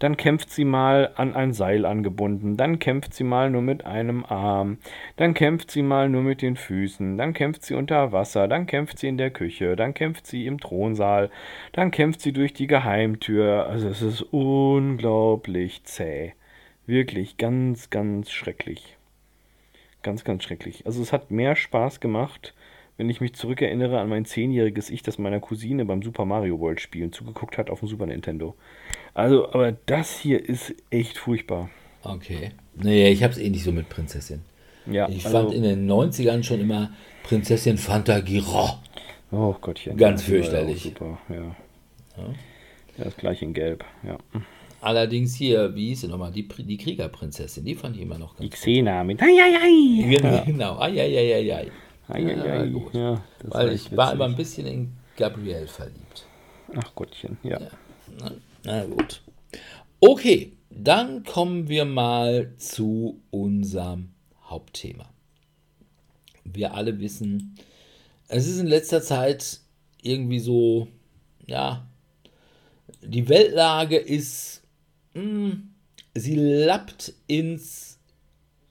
Speaker 3: Dann kämpft sie mal an ein Seil angebunden, dann kämpft sie mal nur mit einem Arm, dann kämpft sie mal nur mit den Füßen, dann kämpft sie unter Wasser, dann kämpft sie in der Küche, dann kämpft sie im Thronsaal, dann kämpft sie durch die Geheimtür. Also es ist unglaublich zäh. Wirklich ganz, ganz schrecklich. Ganz, ganz schrecklich. Also es hat mehr Spaß gemacht, wenn ich mich zurückerinnere an mein zehnjähriges Ich, das meiner Cousine beim Super Mario World Spielen zugeguckt hat auf dem Super Nintendo. Also, aber das hier ist echt furchtbar.
Speaker 2: Okay. Naja, ich hab's eh nicht so mit Prinzessin.
Speaker 3: Ja,
Speaker 2: Ich
Speaker 3: also,
Speaker 2: fand in den 90ern schon immer Prinzessin Fantagiro.
Speaker 3: Oh Gottchen.
Speaker 2: Ganz
Speaker 3: ja, ja
Speaker 2: fürchterlich.
Speaker 3: Super, ja. ja. Das gleiche in Gelb, ja.
Speaker 2: Allerdings hier, wie hieß sie nochmal, die, die Kriegerprinzessin, die fand ich immer noch
Speaker 3: Die
Speaker 2: ganz
Speaker 3: Xena mit. Eieiei!
Speaker 2: Genau, genau. Eieieiei. Ja,
Speaker 3: Eieiei.
Speaker 2: gut.
Speaker 3: Ja,
Speaker 2: Weil ich war immer ein bisschen in Gabrielle verliebt.
Speaker 3: Ach Gottchen, ja.
Speaker 2: Na, na gut. Okay, dann kommen wir mal zu unserem Hauptthema. Wir alle wissen, es ist in letzter Zeit irgendwie so, ja, die Weltlage ist, mh, sie lappt ins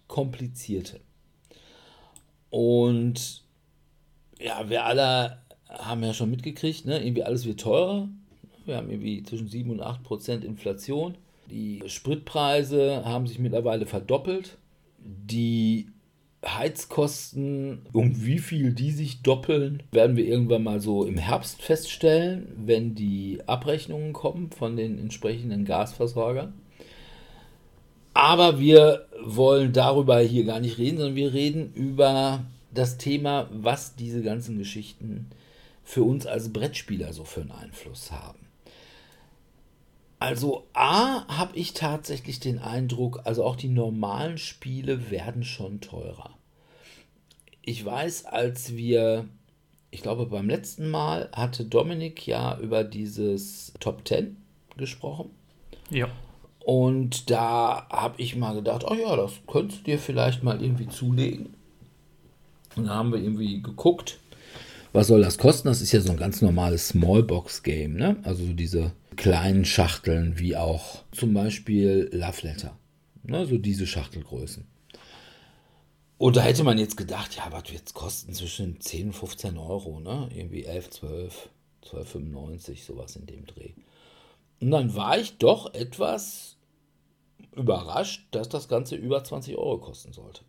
Speaker 2: Komplizierte. Und ja, wir alle haben ja schon mitgekriegt, ne? irgendwie alles wird teurer. Wir haben irgendwie zwischen 7 und 8 Prozent Inflation. Die Spritpreise haben sich mittlerweile verdoppelt. Die Heizkosten, um wie viel die sich doppeln, werden wir irgendwann mal so im Herbst feststellen, wenn die Abrechnungen kommen von den entsprechenden Gasversorgern. Aber wir wollen darüber hier gar nicht reden, sondern wir reden über das Thema, was diese ganzen Geschichten für uns als Brettspieler so für einen Einfluss haben. Also A habe ich tatsächlich den Eindruck, also auch die normalen Spiele werden schon teurer. Ich weiß, als wir, ich glaube beim letzten Mal hatte Dominik ja über dieses Top 10 gesprochen.
Speaker 4: Ja.
Speaker 2: Und da habe ich mal gedacht, oh ja, das könntest du dir vielleicht mal irgendwie zulegen. Und da haben wir irgendwie geguckt, was soll das kosten? Das ist ja so ein ganz normales Smallbox-Game, ne? Also diese kleinen Schachteln, wie auch zum Beispiel Love Letter. Ne, so diese Schachtelgrößen. Und da hätte man jetzt gedacht, ja, was wird es kosten? Zwischen 10 und 15 Euro, ne? Irgendwie 11, 12, 12,95, sowas in dem Dreh. Und dann war ich doch etwas überrascht, dass das Ganze über 20 Euro kosten sollte.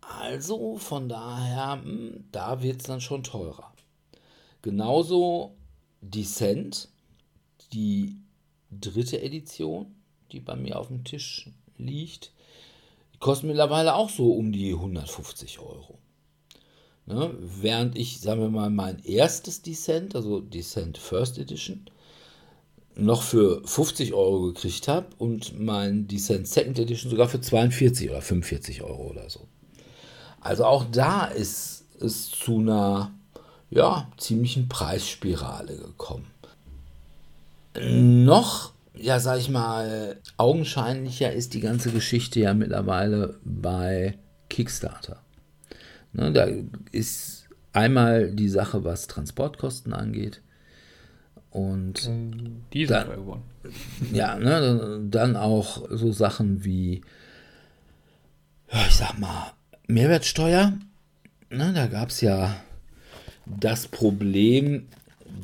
Speaker 2: Also von daher, hm, da wird es dann schon teurer. Genauso Descent die dritte Edition, die bei mir auf dem Tisch liegt, kostet mittlerweile auch so um die 150 Euro. Ne? Während ich, sagen wir mal, mein erstes Descent, also Descent First Edition, noch für 50 Euro gekriegt habe und mein Descent Second Edition sogar für 42 oder 45 Euro oder so. Also auch da ist es zu einer ja, ziemlichen Preisspirale gekommen noch, ja, sag ich mal, augenscheinlicher ist die ganze Geschichte ja mittlerweile bei Kickstarter. Ne, da ist einmal die Sache, was Transportkosten angeht. Und
Speaker 4: die sind dann, geworden.
Speaker 2: Ja, ne, dann auch so Sachen wie, ja, ich sag mal, Mehrwertsteuer. Ne, da gab es ja das Problem,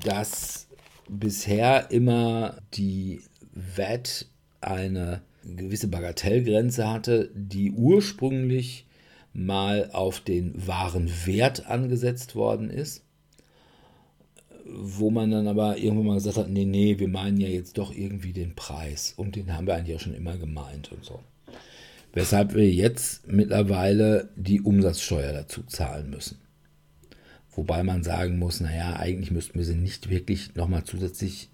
Speaker 2: dass bisher immer die VAT eine gewisse Bagatellgrenze hatte, die ursprünglich mal auf den wahren Wert angesetzt worden ist, wo man dann aber irgendwann mal gesagt hat, nee, nee, wir meinen ja jetzt doch irgendwie den Preis und den haben wir eigentlich auch schon immer gemeint und so. Weshalb wir jetzt mittlerweile die Umsatzsteuer dazu zahlen müssen. Wobei man sagen muss, naja, eigentlich müssten wir sie nicht wirklich nochmal zusätzlich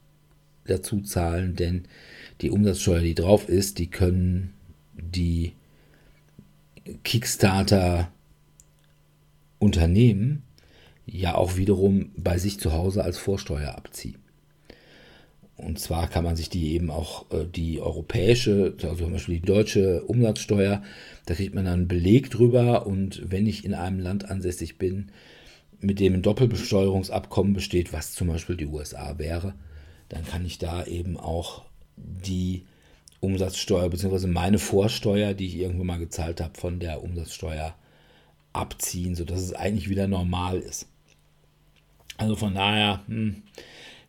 Speaker 2: dazu zahlen, denn die Umsatzsteuer, die drauf ist, die können die Kickstarter Unternehmen ja auch wiederum bei sich zu Hause als Vorsteuer abziehen. Und zwar kann man sich die eben auch äh, die europäische, also zum Beispiel die deutsche Umsatzsteuer, da kriegt man dann einen Beleg drüber und wenn ich in einem Land ansässig bin, mit dem ein Doppelbesteuerungsabkommen besteht, was zum Beispiel die USA wäre, dann kann ich da eben auch die Umsatzsteuer bzw. meine Vorsteuer, die ich irgendwo mal gezahlt habe, von der Umsatzsteuer abziehen, sodass es eigentlich wieder normal ist. Also von daher, hm,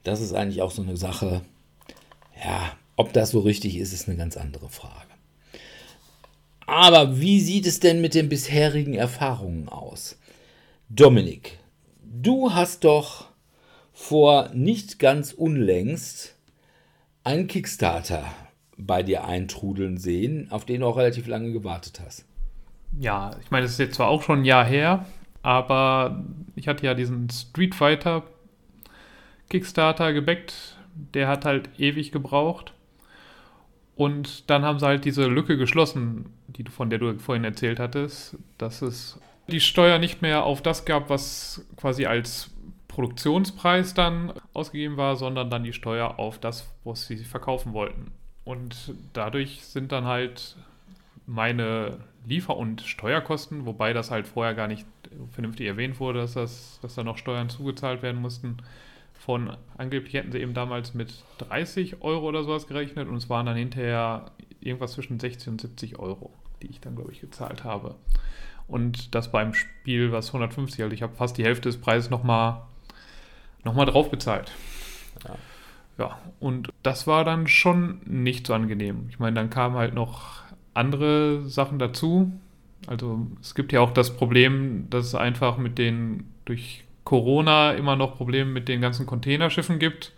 Speaker 2: das ist eigentlich auch so eine Sache. Ja, ob das so richtig ist, ist eine ganz andere Frage. Aber wie sieht es denn mit den bisherigen Erfahrungen aus? Dominik, Du hast doch vor nicht ganz unlängst einen Kickstarter bei dir eintrudeln sehen, auf den du auch relativ lange gewartet hast.
Speaker 4: Ja, ich meine, das ist jetzt zwar auch schon ein Jahr her, aber ich hatte ja diesen Street Fighter Kickstarter gebackt. Der hat halt ewig gebraucht. Und dann haben sie halt diese Lücke geschlossen, die, von der du vorhin erzählt hattest, dass es die Steuer nicht mehr auf das gab, was quasi als Produktionspreis dann ausgegeben war, sondern dann die Steuer auf das, was sie verkaufen wollten. Und dadurch sind dann halt meine Liefer- und Steuerkosten, wobei das halt vorher gar nicht vernünftig erwähnt wurde, dass, das, dass da noch Steuern zugezahlt werden mussten, von angeblich hätten sie eben damals mit 30 Euro oder sowas gerechnet und es waren dann hinterher irgendwas zwischen 60 und 70 Euro die ich dann, glaube ich, gezahlt habe. Und das beim Spiel, was 150, also ich habe fast die Hälfte des Preises nochmal noch mal drauf bezahlt. Ja. ja, und das war dann schon nicht so angenehm. Ich meine, dann kamen halt noch andere Sachen dazu. Also es gibt ja auch das Problem, dass es einfach mit den durch Corona immer noch Probleme mit den ganzen Containerschiffen gibt,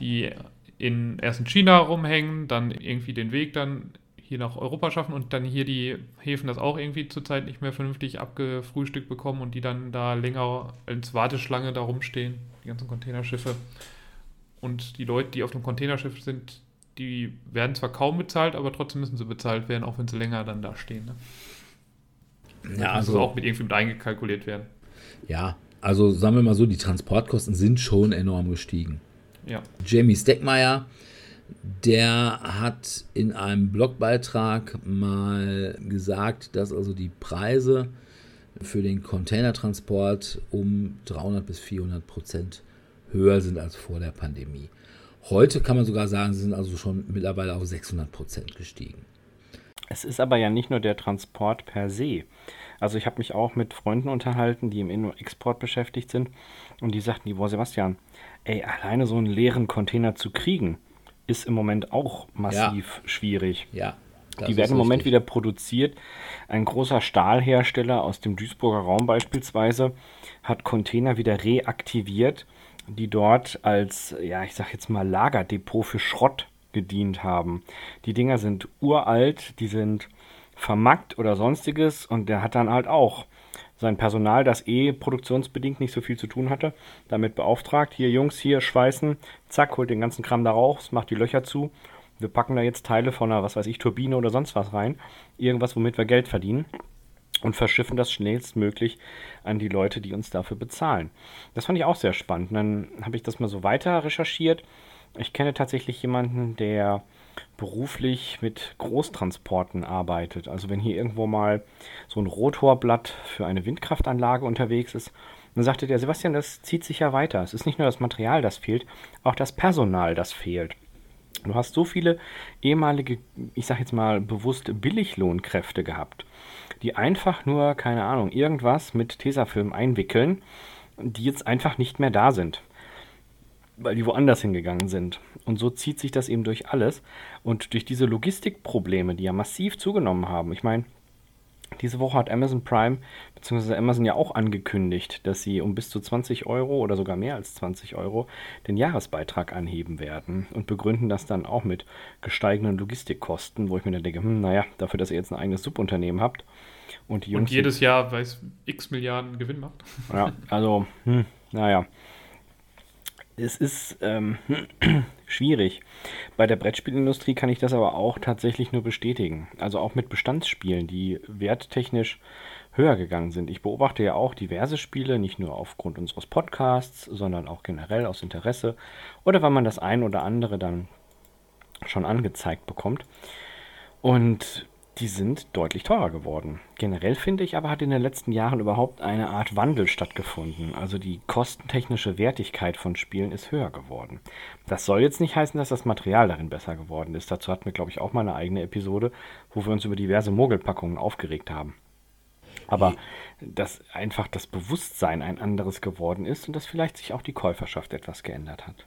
Speaker 4: die in, erst in China rumhängen, dann irgendwie den Weg dann hier nach Europa schaffen und dann hier die Häfen das auch irgendwie zurzeit nicht mehr vernünftig abgefrühstückt bekommen und die dann da länger als Warteschlange da rumstehen, die ganzen Containerschiffe. Und die Leute, die auf dem Containerschiff sind, die werden zwar kaum bezahlt, aber trotzdem müssen sie bezahlt werden, auch wenn sie länger dann da stehen. Ne? Ja, also muss auch mit irgendwie mit eingekalkuliert werden.
Speaker 2: Ja, also sagen wir mal so, die Transportkosten sind schon enorm gestiegen.
Speaker 4: Ja.
Speaker 2: Jamie Steckmeier, der hat in einem Blogbeitrag mal gesagt, dass also die Preise für den Containertransport um 300 bis 400 Prozent höher sind als vor der Pandemie. Heute kann man sogar sagen, sie sind also schon mittlerweile auf 600 Prozent gestiegen.
Speaker 3: Es ist aber ja nicht nur der Transport per se. Also ich habe mich auch mit Freunden unterhalten, die im In- und Export beschäftigt sind und die sagten, die, boah Sebastian, ey, alleine so einen leeren Container zu kriegen, ist im Moment auch massiv ja. schwierig.
Speaker 2: Ja.
Speaker 3: Die werden im Moment richtig. wieder produziert. Ein großer Stahlhersteller aus dem Duisburger Raum beispielsweise hat Container wieder reaktiviert, die dort als, ja, ich sag jetzt mal Lagerdepot für Schrott gedient haben. Die Dinger sind uralt, die sind vermackt oder sonstiges und der hat dann halt auch sein Personal, das eh produktionsbedingt nicht so viel zu tun hatte, damit beauftragt, hier Jungs, hier schweißen, zack, holt den ganzen Kram da raus, macht die Löcher zu. Wir packen da jetzt Teile von einer, was weiß ich, Turbine oder sonst was rein. Irgendwas, womit wir Geld verdienen. Und verschiffen das schnellstmöglich an die Leute, die uns dafür bezahlen. Das fand ich auch sehr spannend. Und dann habe ich das mal so weiter recherchiert. Ich kenne tatsächlich jemanden, der beruflich mit Großtransporten arbeitet. Also wenn hier irgendwo mal so ein Rotorblatt für eine Windkraftanlage unterwegs ist, dann sagte der Sebastian, das zieht sich ja weiter. Es ist nicht nur das Material, das fehlt, auch das Personal, das fehlt. Du hast so viele ehemalige, ich sag jetzt mal bewusst Billiglohnkräfte gehabt, die einfach nur, keine Ahnung, irgendwas mit Tesafilm einwickeln, die jetzt einfach nicht mehr da sind weil die woanders hingegangen sind. Und so zieht sich das eben durch alles. Und durch diese Logistikprobleme, die ja massiv zugenommen haben. Ich meine, diese Woche hat Amazon Prime bzw. Amazon ja auch angekündigt, dass sie um bis zu 20 Euro oder sogar mehr als 20 Euro den Jahresbeitrag anheben werden und begründen das dann auch mit gesteigenden Logistikkosten, wo ich mir dann denke, hm, naja, dafür, dass ihr jetzt ein eigenes Subunternehmen habt
Speaker 4: und die Jungs. Und jedes Jahr weiß x Milliarden Gewinn macht.
Speaker 3: Ja, also, hm, naja es ist ähm, schwierig. Bei der Brettspielindustrie kann ich das aber auch tatsächlich nur bestätigen. Also auch mit Bestandsspielen, die werttechnisch höher gegangen sind. Ich beobachte ja auch diverse Spiele, nicht nur aufgrund unseres Podcasts, sondern auch generell aus Interesse oder weil man das ein oder andere dann schon angezeigt bekommt. Und die sind deutlich teurer geworden. Generell finde ich aber, hat in den letzten Jahren überhaupt eine Art Wandel stattgefunden. Also die kostentechnische Wertigkeit von Spielen ist höher geworden. Das soll jetzt nicht heißen, dass das Material darin besser geworden ist. Dazu hatten wir, glaube ich, auch mal eine eigene Episode, wo wir uns über diverse Mogelpackungen aufgeregt haben. Aber dass einfach das Bewusstsein ein anderes geworden ist und dass vielleicht sich auch die Käuferschaft etwas geändert hat.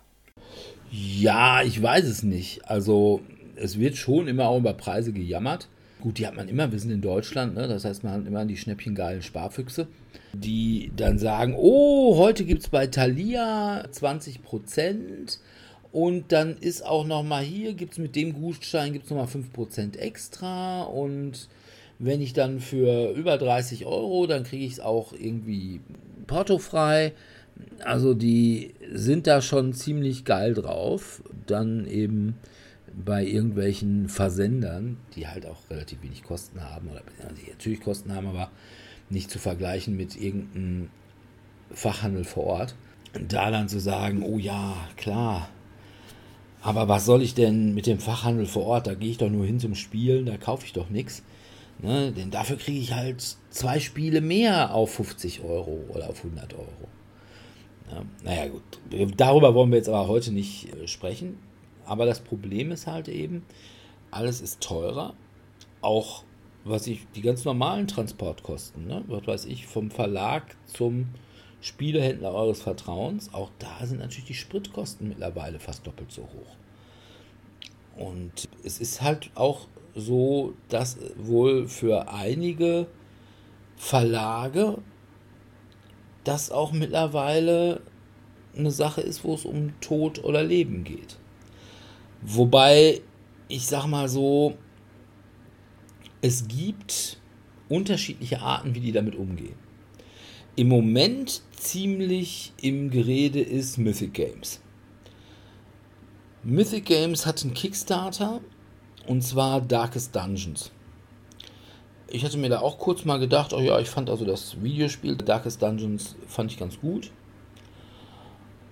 Speaker 2: Ja, ich weiß es nicht. Also es wird schon immer auch über Preise gejammert. Gut, die hat man immer, wir sind in Deutschland, ne? das heißt, man hat immer die schnäppchengeilen Sparfüchse, die dann sagen, oh, heute gibt es bei Thalia 20% und dann ist auch nochmal hier, gibt es mit dem Gutschein, gibt es nochmal 5% extra und wenn ich dann für über 30 Euro, dann kriege ich es auch irgendwie portofrei. Also die sind da schon ziemlich geil drauf. Dann eben bei irgendwelchen Versendern, die halt auch relativ wenig Kosten haben, oder die natürlich Kosten haben, aber nicht zu vergleichen mit irgendeinem Fachhandel vor Ort. Und da dann zu sagen, oh ja, klar, aber was soll ich denn mit dem Fachhandel vor Ort? Da gehe ich doch nur hin zum Spielen, da kaufe ich doch nichts. Ne? Denn dafür kriege ich halt zwei Spiele mehr auf 50 Euro oder auf 100 Euro. Ja, naja gut, darüber wollen wir jetzt aber heute nicht äh, sprechen. Aber das Problem ist halt eben, alles ist teurer, auch was ich, die ganz normalen Transportkosten, ne? was weiß ich, vom Verlag zum Spielehändler eures Vertrauens, auch da sind natürlich die Spritkosten mittlerweile fast doppelt so hoch. Und es ist halt auch so, dass wohl für einige Verlage das auch mittlerweile eine Sache ist, wo es um Tod oder Leben geht. Wobei, ich sag mal so, es gibt unterschiedliche Arten, wie die damit umgehen. Im Moment ziemlich im Gerede ist Mythic Games. Mythic Games hat einen Kickstarter und zwar Darkest Dungeons. Ich hatte mir da auch kurz mal gedacht, oh ja, ich fand also das Videospiel Darkest Dungeons fand ich ganz gut.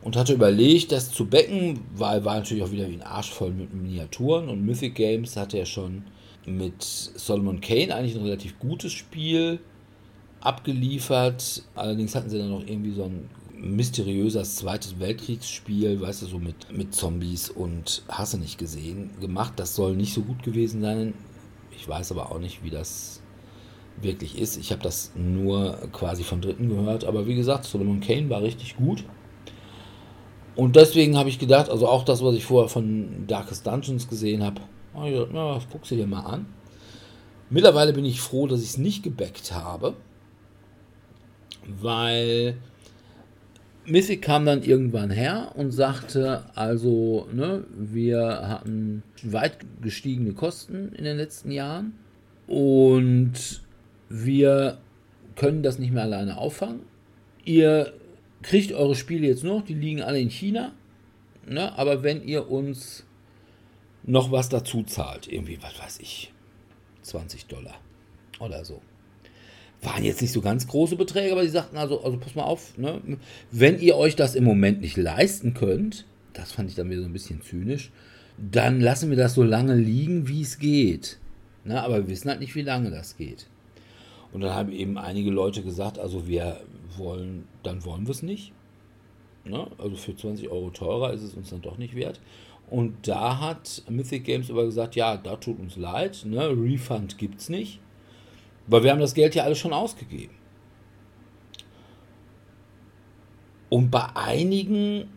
Speaker 2: Und hatte überlegt, das zu becken, weil war natürlich auch wieder wie ein Arsch voll mit Miniaturen und Mythic Games hatte ja schon mit Solomon Kane eigentlich ein relativ gutes Spiel abgeliefert. Allerdings hatten sie dann noch irgendwie so ein mysteriöses Zweites Weltkriegsspiel, weißt du, so mit, mit Zombies und hast du nicht gesehen, gemacht. Das soll nicht so gut gewesen sein. Ich weiß aber auch nicht, wie das wirklich ist. Ich habe das nur quasi von Dritten gehört. Aber wie gesagt, Solomon Kane war richtig gut. Und deswegen habe ich gedacht, also auch das, was ich vorher von Darkest Dungeons gesehen habe, oh ja, guck sie dir mal an. Mittlerweile bin ich froh, dass ich es nicht gebackt habe, weil Mythic kam dann irgendwann her und sagte, also, ne, wir hatten weit gestiegene Kosten in den letzten Jahren und wir können das nicht mehr alleine auffangen. Ihr kriegt eure Spiele jetzt noch, die liegen alle in China, ne, aber wenn ihr uns noch was dazu zahlt, irgendwie, was weiß ich, 20 Dollar oder so waren jetzt nicht so ganz große Beträge, aber sie sagten also, also pass mal auf, ne, wenn ihr euch das im Moment nicht leisten könnt, das fand ich dann wieder so ein bisschen zynisch, dann lassen wir das so lange liegen, wie es geht. Ne, aber wir wissen halt nicht, wie lange das geht. Und dann haben eben einige Leute gesagt, also wir wollen, dann wollen wir es nicht. Ne? Also für 20 Euro teurer ist es uns dann doch nicht wert. Und da hat Mythic Games aber gesagt, ja, da tut uns leid, ne? Refund es nicht. Weil wir haben das Geld ja alles schon ausgegeben. Und bei einigen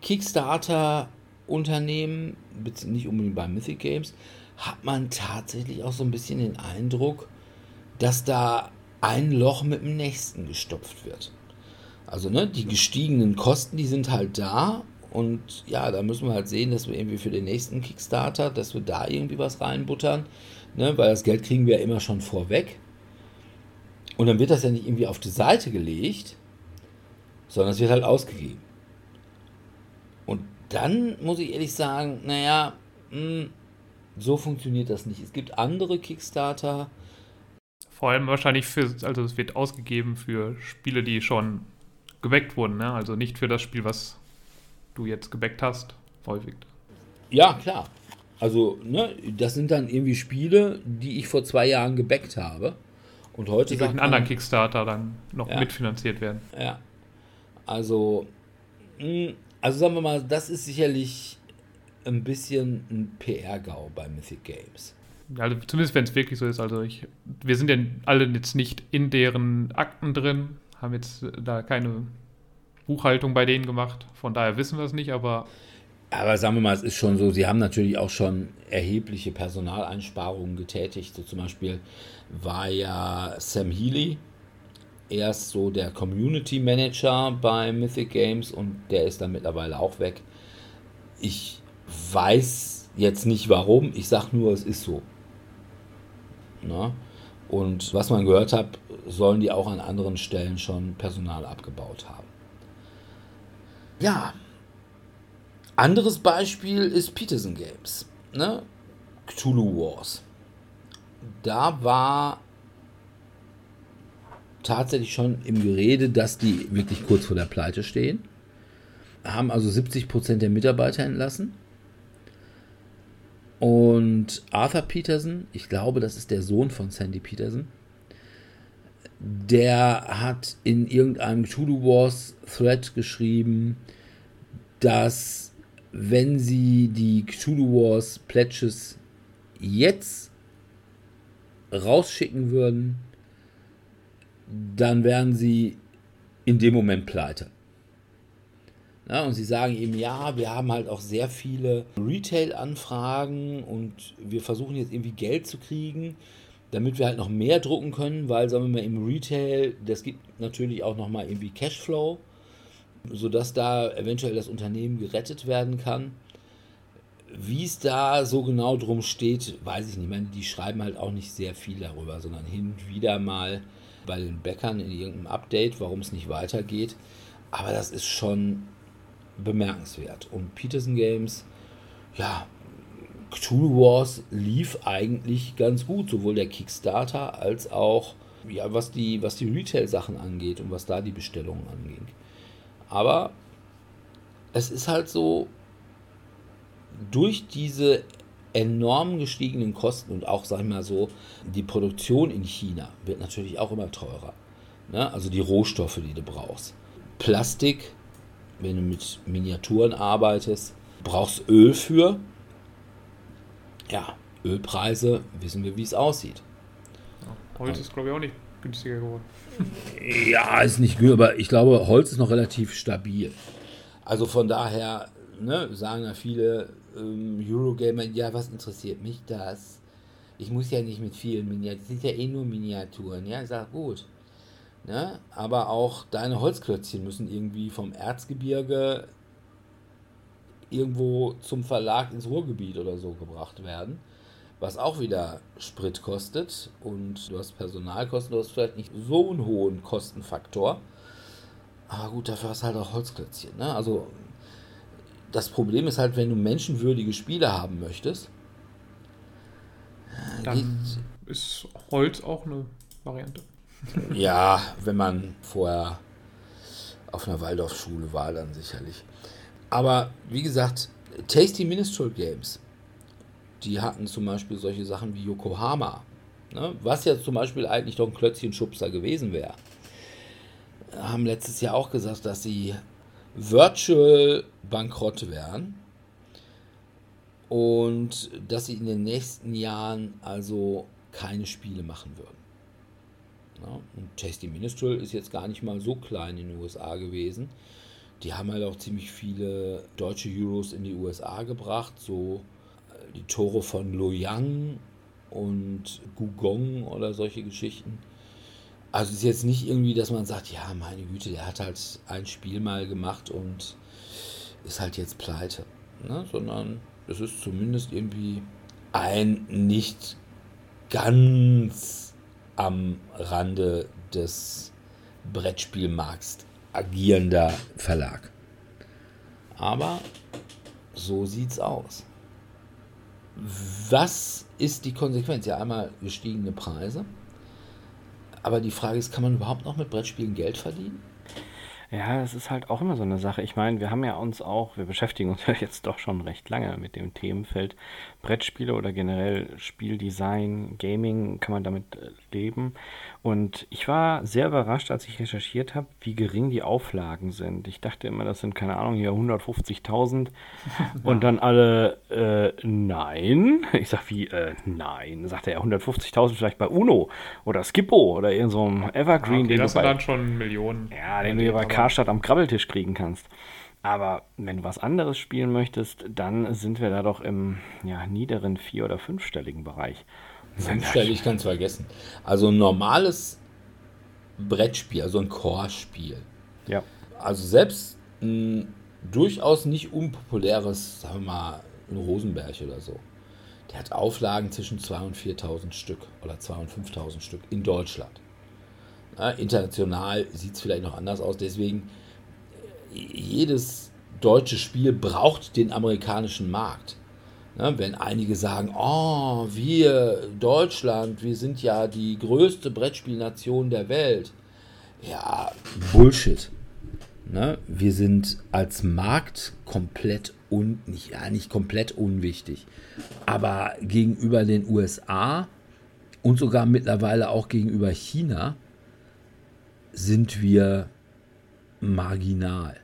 Speaker 2: Kickstarter-Unternehmen, nicht unbedingt bei Mythic Games, hat man tatsächlich auch so ein bisschen den Eindruck, dass da ein Loch mit dem nächsten gestopft wird. Also ne, die gestiegenen Kosten, die sind halt da und ja, da müssen wir halt sehen, dass wir irgendwie für den nächsten Kickstarter, dass wir da irgendwie was reinbuttern, ne, weil das Geld kriegen wir ja immer schon vorweg. Und dann wird das ja nicht irgendwie auf die Seite gelegt, sondern es wird halt ausgegeben. Und dann muss ich ehrlich sagen, naja, mh, hm, so funktioniert das nicht. Es gibt andere Kickstarter.
Speaker 4: Vor allem wahrscheinlich für, also es wird ausgegeben für Spiele, die schon geweckt wurden, ne? Also nicht für das Spiel, was du jetzt gebackt hast, häufig.
Speaker 2: Ja, klar. Also, ne, das sind dann irgendwie Spiele, die ich vor zwei Jahren gebackt habe. Und heute
Speaker 4: die durch einen anderen Kickstarter dann noch
Speaker 2: ja.
Speaker 4: mitfinanziert werden.
Speaker 2: Ja. Also, hm, also sagen wir mal, das ist sicherlich ein bisschen ein PR-GAU bei Mythic Games.
Speaker 4: Also zumindest wenn es wirklich so ist. Also ich, wir sind ja alle jetzt nicht in deren Akten drin, haben jetzt da keine Buchhaltung bei denen gemacht. Von daher wissen wir es nicht, aber.
Speaker 2: Aber sagen wir mal, es ist schon so, sie haben natürlich auch schon erhebliche Personaleinsparungen getätigt. So zum Beispiel war ja Sam Healy erst so der Community Manager bei Mythic Games und der ist dann mittlerweile auch weg. Ich weiß jetzt nicht warum, ich sag nur, es ist so. Na? Und was man gehört hat, sollen die auch an anderen Stellen schon Personal abgebaut haben. Ja. Anderes Beispiel ist Peterson Games. Ne? Cthulhu Wars da war tatsächlich schon im Gerede, dass die wirklich kurz vor der Pleite stehen. Haben also 70 Prozent der Mitarbeiter entlassen. Und Arthur Peterson, ich glaube, das ist der Sohn von Sandy Peterson, der hat in irgendeinem Cthulhu Wars Thread geschrieben, dass wenn sie die Cthulhu Wars Pledges jetzt rausschicken würden, dann wären sie in dem Moment pleite. Ja, und sie sagen eben, ja, wir haben halt auch sehr viele Retail-Anfragen und wir versuchen jetzt irgendwie Geld zu kriegen, damit wir halt noch mehr drucken können, weil, sagen wir mal, im Retail, das gibt natürlich auch nochmal irgendwie Cashflow, sodass da eventuell das Unternehmen gerettet werden kann. Wie es da so genau drum steht, weiß ich nicht. Ich meine, die schreiben halt auch nicht sehr viel darüber, sondern hin und wieder mal bei den Bäckern in irgendeinem Update, warum es nicht weitergeht. Aber das ist schon bemerkenswert. Und Peterson Games, ja, Cthulhu Wars lief eigentlich ganz gut, sowohl der Kickstarter als auch, ja, was die, was die Retail-Sachen angeht und was da die Bestellungen anging. Aber es ist halt so, durch diese enorm gestiegenen Kosten und auch, sag ich mal so, die Produktion in China wird natürlich auch immer teurer. Ne? Also die Rohstoffe, die du brauchst. Plastik, wenn du mit Miniaturen arbeitest, brauchst Öl für. Ja, Ölpreise, wissen wir, wie es aussieht.
Speaker 4: Ja, Holz ist, glaube ich, auch nicht günstiger geworden.
Speaker 2: Ja, ist nicht gut, aber ich glaube, Holz ist noch relativ stabil. Also von daher ne, sagen ja viele ähm, Eurogamer, ja, was interessiert mich das? Ich muss ja nicht mit vielen Miniaturen, das sind ja eh nur Miniaturen, ja, ich sag gut. Ne? Aber auch deine Holzklötzchen müssen irgendwie vom Erzgebirge irgendwo zum Verlag ins Ruhrgebiet oder so gebracht werden, was auch wieder Sprit kostet und du hast Personalkosten, du hast vielleicht nicht so einen hohen Kostenfaktor. Aber gut, dafür hast du halt auch Holzklötzchen. Ne? Also das Problem ist halt, wenn du menschenwürdige Spiele haben möchtest,
Speaker 4: dann ist Holz auch eine Variante.
Speaker 2: Ja, wenn man vorher auf einer Waldorfschule war, dann sicherlich. Aber wie gesagt, Tasty Minstrel Games, die hatten zum Beispiel solche Sachen wie Yokohama, ne, was ja zum Beispiel eigentlich doch ein Klötzchen-Schubser gewesen wäre. Haben letztes Jahr auch gesagt, dass sie virtual bankrott wären und dass sie in den nächsten Jahren also keine Spiele machen würden. Ja, und Tasty Minstrel ist jetzt gar nicht mal so klein in den USA gewesen. Die haben halt auch ziemlich viele deutsche Euros in die USA gebracht, so äh, die Tore von Loyang und Gugong oder solche Geschichten. Also es ist jetzt nicht irgendwie, dass man sagt, ja, meine Güte, der hat halt ein Spiel mal gemacht und ist halt jetzt pleite. Ne? Sondern es ist zumindest irgendwie ein nicht ganz am Rande des Brettspielmarkts agierender Verlag. Aber so sieht's aus. Was ist die Konsequenz? Ja, einmal gestiegene Preise. Aber die Frage ist, kann man überhaupt noch mit Brettspielen Geld verdienen?
Speaker 3: Ja, das ist halt auch immer so eine Sache. Ich meine, wir haben ja uns auch, wir beschäftigen uns ja jetzt doch schon recht lange mit dem Themenfeld Brettspiele oder generell Spieldesign, Gaming, kann man damit äh, leben. Und ich war sehr überrascht, als ich recherchiert habe, wie gering die Auflagen sind. Ich dachte immer, das sind, keine Ahnung, hier 150.000 und dann alle, äh, nein. Ich sag, wie, äh, nein. Sagt er, ja, 150.000 vielleicht bei Uno oder Skippo oder irgend so einem Evergreen,
Speaker 4: okay,
Speaker 3: den
Speaker 4: das
Speaker 3: du
Speaker 4: sind
Speaker 3: bei,
Speaker 4: dann schon Millionen.
Speaker 3: ja, den du hier bei Karstadt am Krabbeltisch kriegen kannst. Aber wenn du was anderes spielen möchtest, dann sind wir da doch im ja, niederen vier- oder fünfstelligen Bereich.
Speaker 2: Fünfstellig kannst du vergessen. Also ein normales Brettspiel, also ein Core-Spiel.
Speaker 3: Ja.
Speaker 2: Also selbst ein durchaus nicht unpopuläres, sagen wir mal, ein Rosenberg oder so. Der hat Auflagen zwischen 2.000 und 4.000 Stück oder 2.000 und 5.000 Stück in Deutschland. Ja, international sieht es vielleicht noch anders aus. Deswegen, äh, jedes deutsche Spiel braucht den amerikanischen Markt. Ne, wenn einige sagen, oh, wir, Deutschland, wir sind ja die größte Brettspielnation der Welt. Ja, Bullshit. Ne, wir sind als Markt komplett un, nicht, ja, nicht komplett unwichtig, aber gegenüber den USA und sogar mittlerweile auch gegenüber China sind wir marginal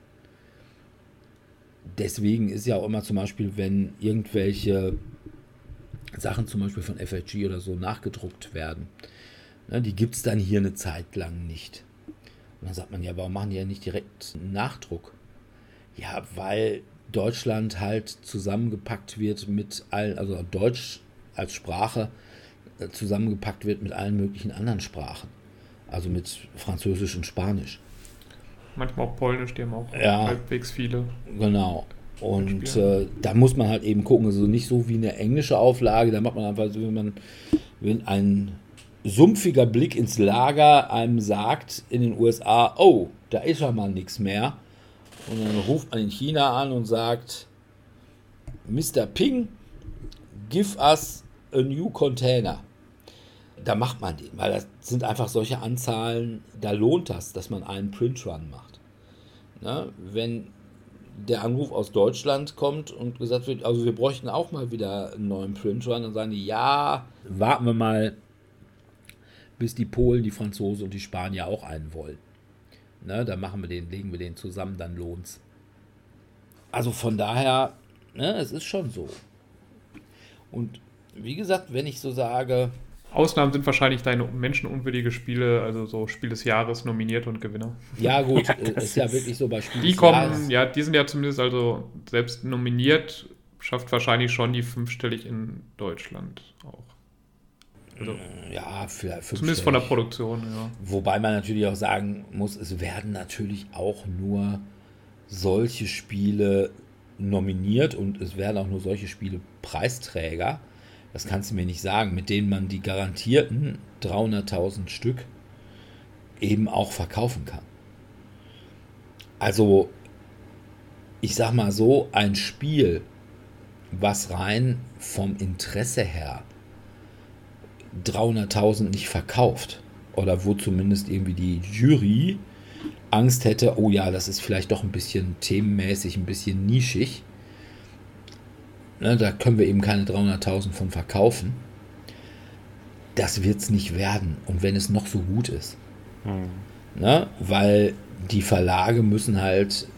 Speaker 2: deswegen ist ja auch immer zum Beispiel, wenn irgendwelche Sachen zum Beispiel von FHG oder so nachgedruckt werden. Ne, die gibt es dann hier eine Zeit lang nicht. Und dann sagt man, ja, warum machen die ja nicht direkt einen Nachdruck? Ja, weil Deutschland halt zusammengepackt wird mit allen, also Deutsch als Sprache äh, zusammengepackt wird mit allen möglichen anderen Sprachen. Also mit Französisch und Spanisch.
Speaker 4: Manchmal auch Polnisch, die haben auch
Speaker 2: Ja.
Speaker 4: halbwegs viele.
Speaker 2: Genau. Und äh, da muss man halt eben gucken, also nicht so wie eine englische Auflage, da macht man einfach so, wenn man, wenn ein sumpfiger Blick ins Lager einem sagt in den USA, oh, da ist ja mal nichts mehr. Und dann ruft man in China an und sagt, Mr. Ping, give us a new container. Da macht man den, weil das sind einfach solche Anzahlen, da lohnt das, dass man einen Printrun macht. Ne? Wenn der Anruf aus Deutschland kommt und gesagt wird, also wir bräuchten auch mal wieder einen neuen Printrun, dann sagen die, ja, warten wir mal, bis die Polen, die Franzosen und die Spanier auch einen wollen. Ne, dann machen wir den, legen wir den zusammen, dann lohnt's. Also von daher, ne, es ist schon so. Und wie gesagt, wenn ich so sage,
Speaker 4: Ausnahmen sind wahrscheinlich deine menschenunwürdige Spiele, also so Spiel des Jahres, nominiert und Gewinner.
Speaker 2: ja gut,
Speaker 3: Ja,
Speaker 2: äh,
Speaker 3: das
Speaker 2: ist ja
Speaker 3: ist-
Speaker 2: wirklich so bei Spielen.
Speaker 4: Die kommen, ja, die sind ja zumindest also selbst nominiert, schafft wahrscheinlich schon die fünfstellig in Deutschland auch. Also,
Speaker 2: Ja, vielleicht
Speaker 4: zumindest von der. Produktion, ja.
Speaker 2: Wobei man natürlich auch sagen muss, es werden natürlich auch nur solche Spiele nominiert und es werden auch nur solche Spiele Preisträger. Das kannst du mir nicht sagen, mit denen man die garantierten 300.000 Stück eben auch verkaufen kann. Also, ich sag mal so, ein Spiel, was rein vom Interesse her 300.000 nicht verkauft oder wo zumindest irgendwie die Jury Angst hätte, oh ja, das ist vielleicht doch ein bisschen themenmäßig, ein bisschen nischig. Ne, da können wir eben keine 300.000 von verkaufen. Das wird es nicht werden. Und wenn es noch so gut ist. Ne, weil die Verlage müssen halt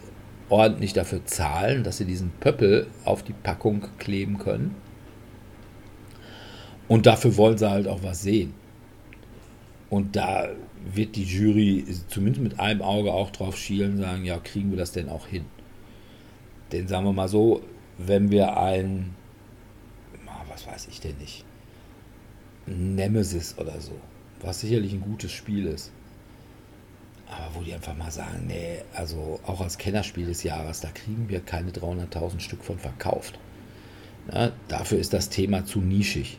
Speaker 2: ordentlich dafür zahlen, dass sie diesen Pöppel auf die Packung kleben können. Und dafür wollen sie halt auch was sehen. Und da wird die Jury zumindest mit einem Auge auch drauf schielen und sagen, ja, kriegen wir das denn auch hin? Denn sagen wir mal so, wenn wir ein, ah, was weiß ich denn nicht, Nemesis oder so, was sicherlich ein gutes Spiel ist, aber wo die einfach mal sagen, nee, also auch als Kennerspiel des Jahres, da kriegen wir keine 300.000 Stück von verkauft. Ja, dafür ist das Thema zu nischig.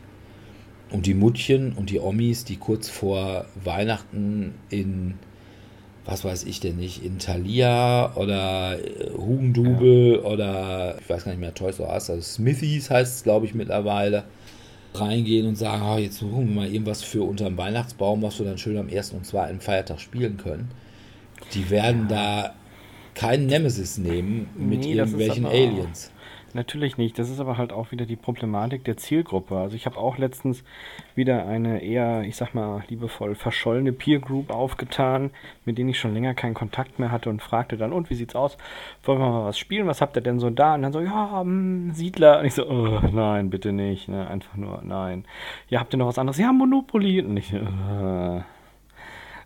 Speaker 2: Und die Muttchen und die Omis, die kurz vor Weihnachten in, was weiß ich denn nicht, in Thalia oder äh, Hugendubel oder ich weiß gar nicht mehr, Toys R Us, also Smithies heißt es, glaube ich, mittlerweile, reingehen und sagen, ah, jetzt suchen wir mal irgendwas für unterm Weihnachtsbaum, was wir dann schön am ersten und zweiten Feiertag spielen können. Die werden da keinen Nemesis nehmen mit
Speaker 3: Nee,
Speaker 2: irgendwelchen Aliens.
Speaker 3: Natürlich nicht. Das ist aber halt auch wieder die Problematik der Zielgruppe. Also ich habe auch letztens wieder eine eher, ich sag mal, liebevoll verschollene Peer Group aufgetan, mit denen ich schon länger keinen Kontakt mehr hatte und fragte dann, und wie sieht's aus? Wollen wir mal was spielen? Was habt ihr denn so da? Und dann so, ja, hm, Siedler. Und ich so, oh, nein, bitte nicht. Ne? Einfach nur, nein. Ja, habt ihr noch was anderes? Ja, Monopoly. Und ich, äh,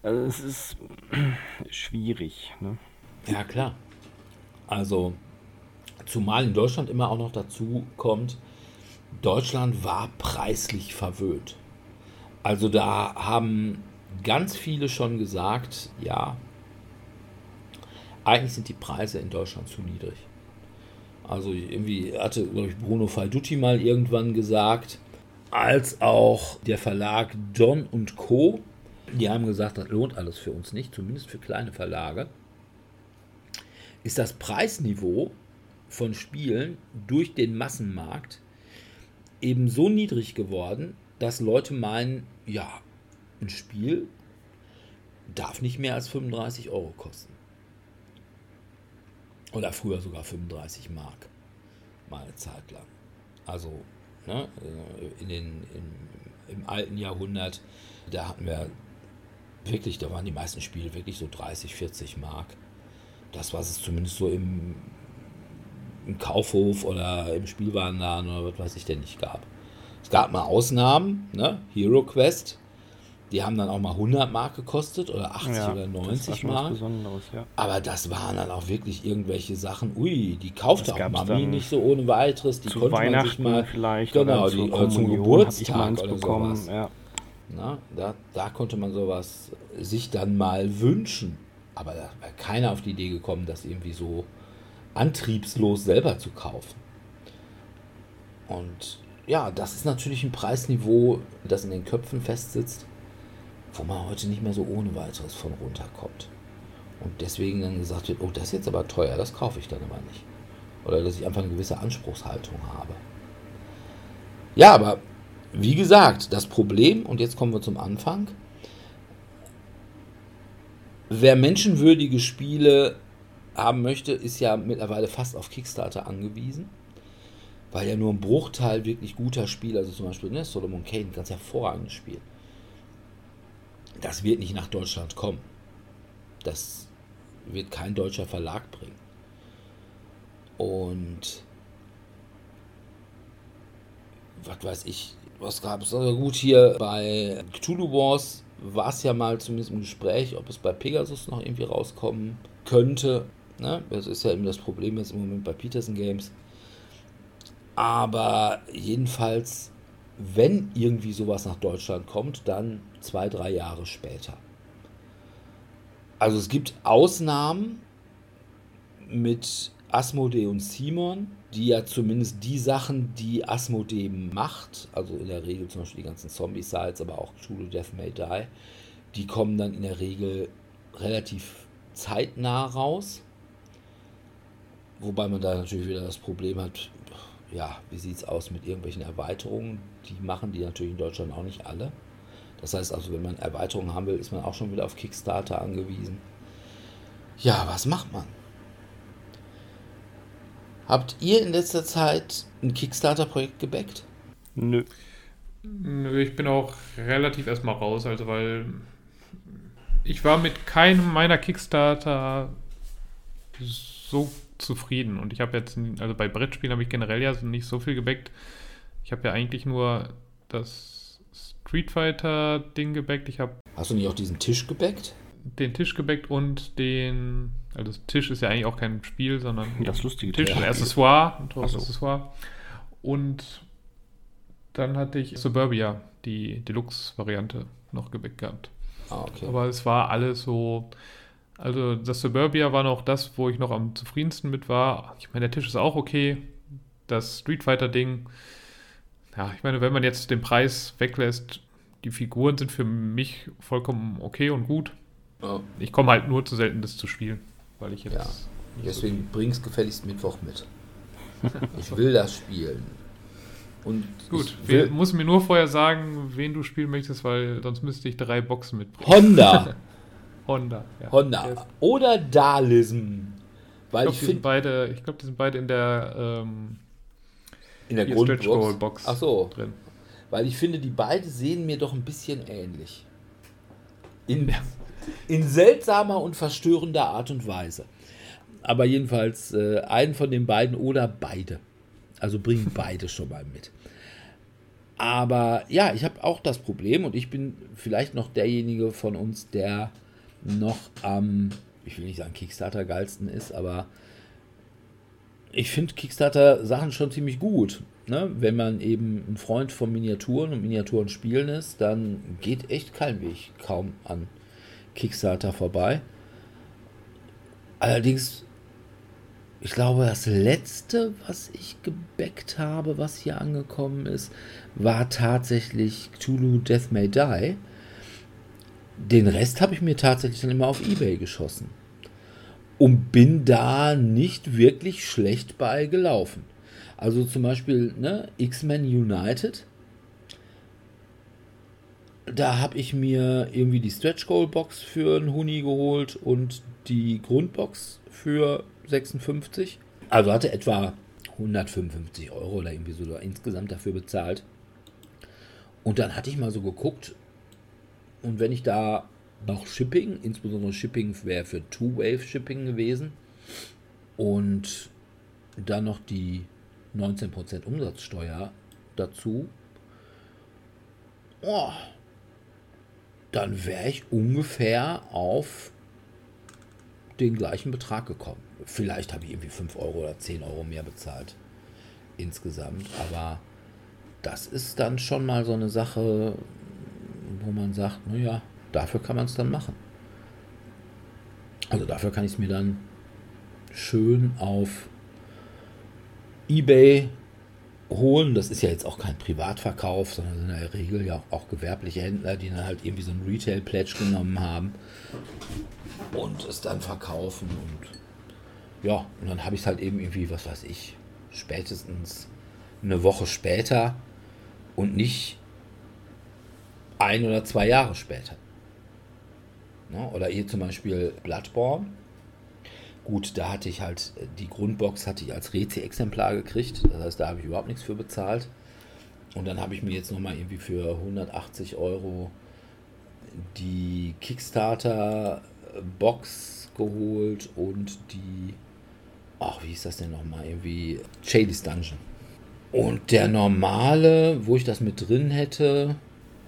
Speaker 3: also es ist schwierig. Ne?
Speaker 2: Ja, klar. Also, zumal in Deutschland immer auch noch dazu kommt, Deutschland war preislich verwöhnt. Also da haben ganz viele schon gesagt, ja, eigentlich sind die Preise in Deutschland zu niedrig. Also irgendwie hatte, ich, Bruno Faldutti mal irgendwann gesagt, als auch der Verlag Don und Co. Die haben gesagt, das lohnt alles für uns nicht, zumindest für kleine Verlage ist das Preisniveau von Spielen durch den Massenmarkt eben so niedrig geworden, dass Leute meinen, ja, ein Spiel darf nicht mehr als 35 Euro kosten. Oder früher sogar 35 Mark. Mal eine Zeit lang. Also, ne, äh, in den, in, im alten Jahrhundert, da hatten wir wirklich, da waren die meisten Spiele wirklich so 30, 40 Mark das, was es zumindest so im, im Kaufhof oder im Spielwarenladen oder was weiß ich denn nicht gab. Es gab mal Ausnahmen, ne? Hero Quest, die haben dann auch mal 100 Mark gekostet oder 80
Speaker 3: Ja,
Speaker 2: oder
Speaker 3: das war
Speaker 2: 90
Speaker 3: schon was
Speaker 2: Mark.
Speaker 3: Ja.
Speaker 2: Aber das waren dann auch wirklich irgendwelche Sachen. Ui, die kaufte
Speaker 3: Das
Speaker 2: auch Mami nicht so ohne weiteres. Die
Speaker 3: Zu
Speaker 2: konnte man sich
Speaker 3: Weihnachten
Speaker 2: mal
Speaker 3: vielleicht
Speaker 2: genau,
Speaker 3: oder,
Speaker 2: die, oder zum
Speaker 3: hab ich
Speaker 2: Geburtstag oder
Speaker 3: bekommen.
Speaker 2: sowas.
Speaker 3: Ja.
Speaker 2: Na, da, da konnte man sowas sich dann mal wünschen. Aber da wäre keiner auf die Idee gekommen, das irgendwie so antriebslos selber zu kaufen. Und ja, das ist natürlich ein Preisniveau, das in den Köpfen festsitzt, wo man heute nicht mehr so ohne weiteres von runterkommt. Und deswegen dann gesagt wird, oh, das ist jetzt aber teuer, das kaufe ich dann aber nicht. Oder dass ich einfach eine gewisse Anspruchshaltung habe. Ja, aber wie gesagt, das Problem, und jetzt kommen wir zum Anfang, wer menschenwürdige Spiele haben möchte, ist ja mittlerweile fast auf Kickstarter angewiesen, weil ja nur ein Bruchteil wirklich guter Spiele, also zum Beispiel ne, Solomon Kane, ganz hervorragendes Spiel, das wird nicht nach Deutschland kommen. Das wird kein deutscher Verlag bringen. Und was weiß ich, was gab es? Also gut, hier bei Cthulhu Wars war es ja mal zumindest im Gespräch, ob es bei Pegasus noch irgendwie rauskommen könnte. Ne? Das ist ja eben das Problem jetzt im Moment bei Peterson Games. Aber jedenfalls, wenn irgendwie sowas nach Deutschland kommt, dann zwei, drei Jahre später. Also es gibt Ausnahmen mit Asmodee und Simon, die ja zumindest die Sachen, die Asmodee macht, also in der Regel zum Beispiel die ganzen Zombie-Sites, aber auch Cthulhu Death May Die, die kommen dann in der Regel relativ zeitnah raus. Wobei man da natürlich wieder das Problem hat, ja, wie sieht es aus mit irgendwelchen Erweiterungen? Die machen die natürlich in Deutschland auch nicht alle. Das heißt also, wenn man Erweiterungen haben will, ist man auch schon wieder auf Kickstarter angewiesen. Ja, was macht man? Habt ihr in letzter Zeit ein Kickstarter-Projekt gebackt?
Speaker 3: Nö.
Speaker 4: Nö, ich bin auch relativ erstmal raus, also weil ich war mit keinem meiner Kickstarter so zufrieden. Und ich habe jetzt, also bei Brettspielen habe ich generell ja nicht so viel gebackt. Ich habe ja eigentlich nur das Street Fighter-Ding gebackt. Ich habe
Speaker 2: Hast du nicht auch diesen Tisch gebackt?
Speaker 4: den Tisch gebackt und den, also das Tisch ist ja eigentlich auch kein Spiel, sondern
Speaker 3: Das lustige
Speaker 4: Tisch, ein
Speaker 3: Theater.
Speaker 4: Accessoire, ein
Speaker 3: Ach so.
Speaker 4: Accessoire. Und dann hatte ich Suburbia, die Deluxe-Variante, noch gebackt gehabt.
Speaker 2: Ah, okay.
Speaker 4: Aber es war alles so. Also das Suburbia war noch das, wo ich noch am zufriedensten mit war. Ich meine, der Tisch ist auch okay. Das Street Fighter-Ding. Ja, ich meine, wenn man jetzt den Preis weglässt, die Figuren sind für mich vollkommen okay und gut.
Speaker 2: Ja,
Speaker 4: Ich komme halt nur zu selten, das zu spielen, weil ich jetzt.
Speaker 2: Ja,
Speaker 4: nicht so
Speaker 2: deswegen bring's gefälligst Mittwoch mit. Ich will das spielen. Und
Speaker 4: Gut,
Speaker 2: will
Speaker 4: muss mir nur vorher sagen, wen du spielen möchtest, weil sonst müsste ich drei Boxen mitbringen.
Speaker 2: Honda.
Speaker 4: Honda. Ja.
Speaker 2: Honda. Oder Dalism.
Speaker 4: Ich
Speaker 2: Weil
Speaker 4: glaube,
Speaker 2: ich
Speaker 4: die, sind
Speaker 2: finde,
Speaker 4: beide- ich glaub, die sind beide in der ähm,
Speaker 2: in der Grundbox.
Speaker 4: Stretch Goal Box
Speaker 2: Ach so,
Speaker 4: drin.
Speaker 2: weil ich finde, die beiden sehen mir doch ein bisschen ähnlich. In, in seltsamer und verstörender Art und Weise. Aber jedenfalls äh, einen von den beiden oder beide. Also bringen beide schon mal mit. Aber ja, ich habe auch das Problem und ich bin vielleicht noch derjenige von uns, der noch am, ich will nicht sagen Kickstarter geilsten ist, aber ich finde Kickstarter-Sachen schon ziemlich gut. Ne? Wenn man eben ein Freund von Miniaturen und Miniaturen spielen ist, dann geht echt kein Weg kaum an Kickstarter vorbei. Allerdings, ich glaube, das letzte, was ich gebackt habe, was hier angekommen ist, war tatsächlich Cthulhu Death May Die. Den Rest habe ich mir tatsächlich dann immer auf Ebay geschossen und bin da nicht wirklich schlecht bei gelaufen. Also zum Beispiel ne, X-Men United. Da habe ich mir irgendwie die Stretch Goal Box für einen Huni geholt und die Grundbox für 56. Also hatte etwa 155 Euro oder irgendwie so insgesamt dafür bezahlt. Und dann hatte ich mal so geguckt, und wenn ich da noch Shipping, insbesondere Shipping wäre für Two-Wave-Shipping gewesen und dann noch die 19% Umsatzsteuer dazu, oh, dann wäre ich ungefähr auf den gleichen Betrag gekommen. Vielleicht habe ich irgendwie 5 Euro oder 10 Euro mehr bezahlt insgesamt, aber das ist dann schon mal so eine Sache, wo man sagt, naja, dafür kann man es dann machen. Also dafür kann ich es mir dann schön auf eBay holen. Das ist ja jetzt auch kein Privatverkauf, sondern in der Regel ja auch, auch gewerbliche Händler, die dann halt irgendwie so ein Retail-Pledge genommen haben und es dann verkaufen. Und ja, und dann habe ich es halt eben irgendwie, was weiß ich, spätestens eine Woche später und nicht ein oder zwei Jahre später. Ne? Oder hier zum Beispiel Bloodborne. Gut, da hatte ich halt, die Grundbox hatte ich als Rezi-Exemplar gekriegt. Das heißt, da habe ich überhaupt nichts für bezahlt. Und dann habe ich mir jetzt nochmal irgendwie für 180 Euro die Kickstarter-Box geholt und die, ach, wie ist das denn nochmal? Irgendwie Shady's Dungeon. Und der normale, wo ich das mit drin hätte,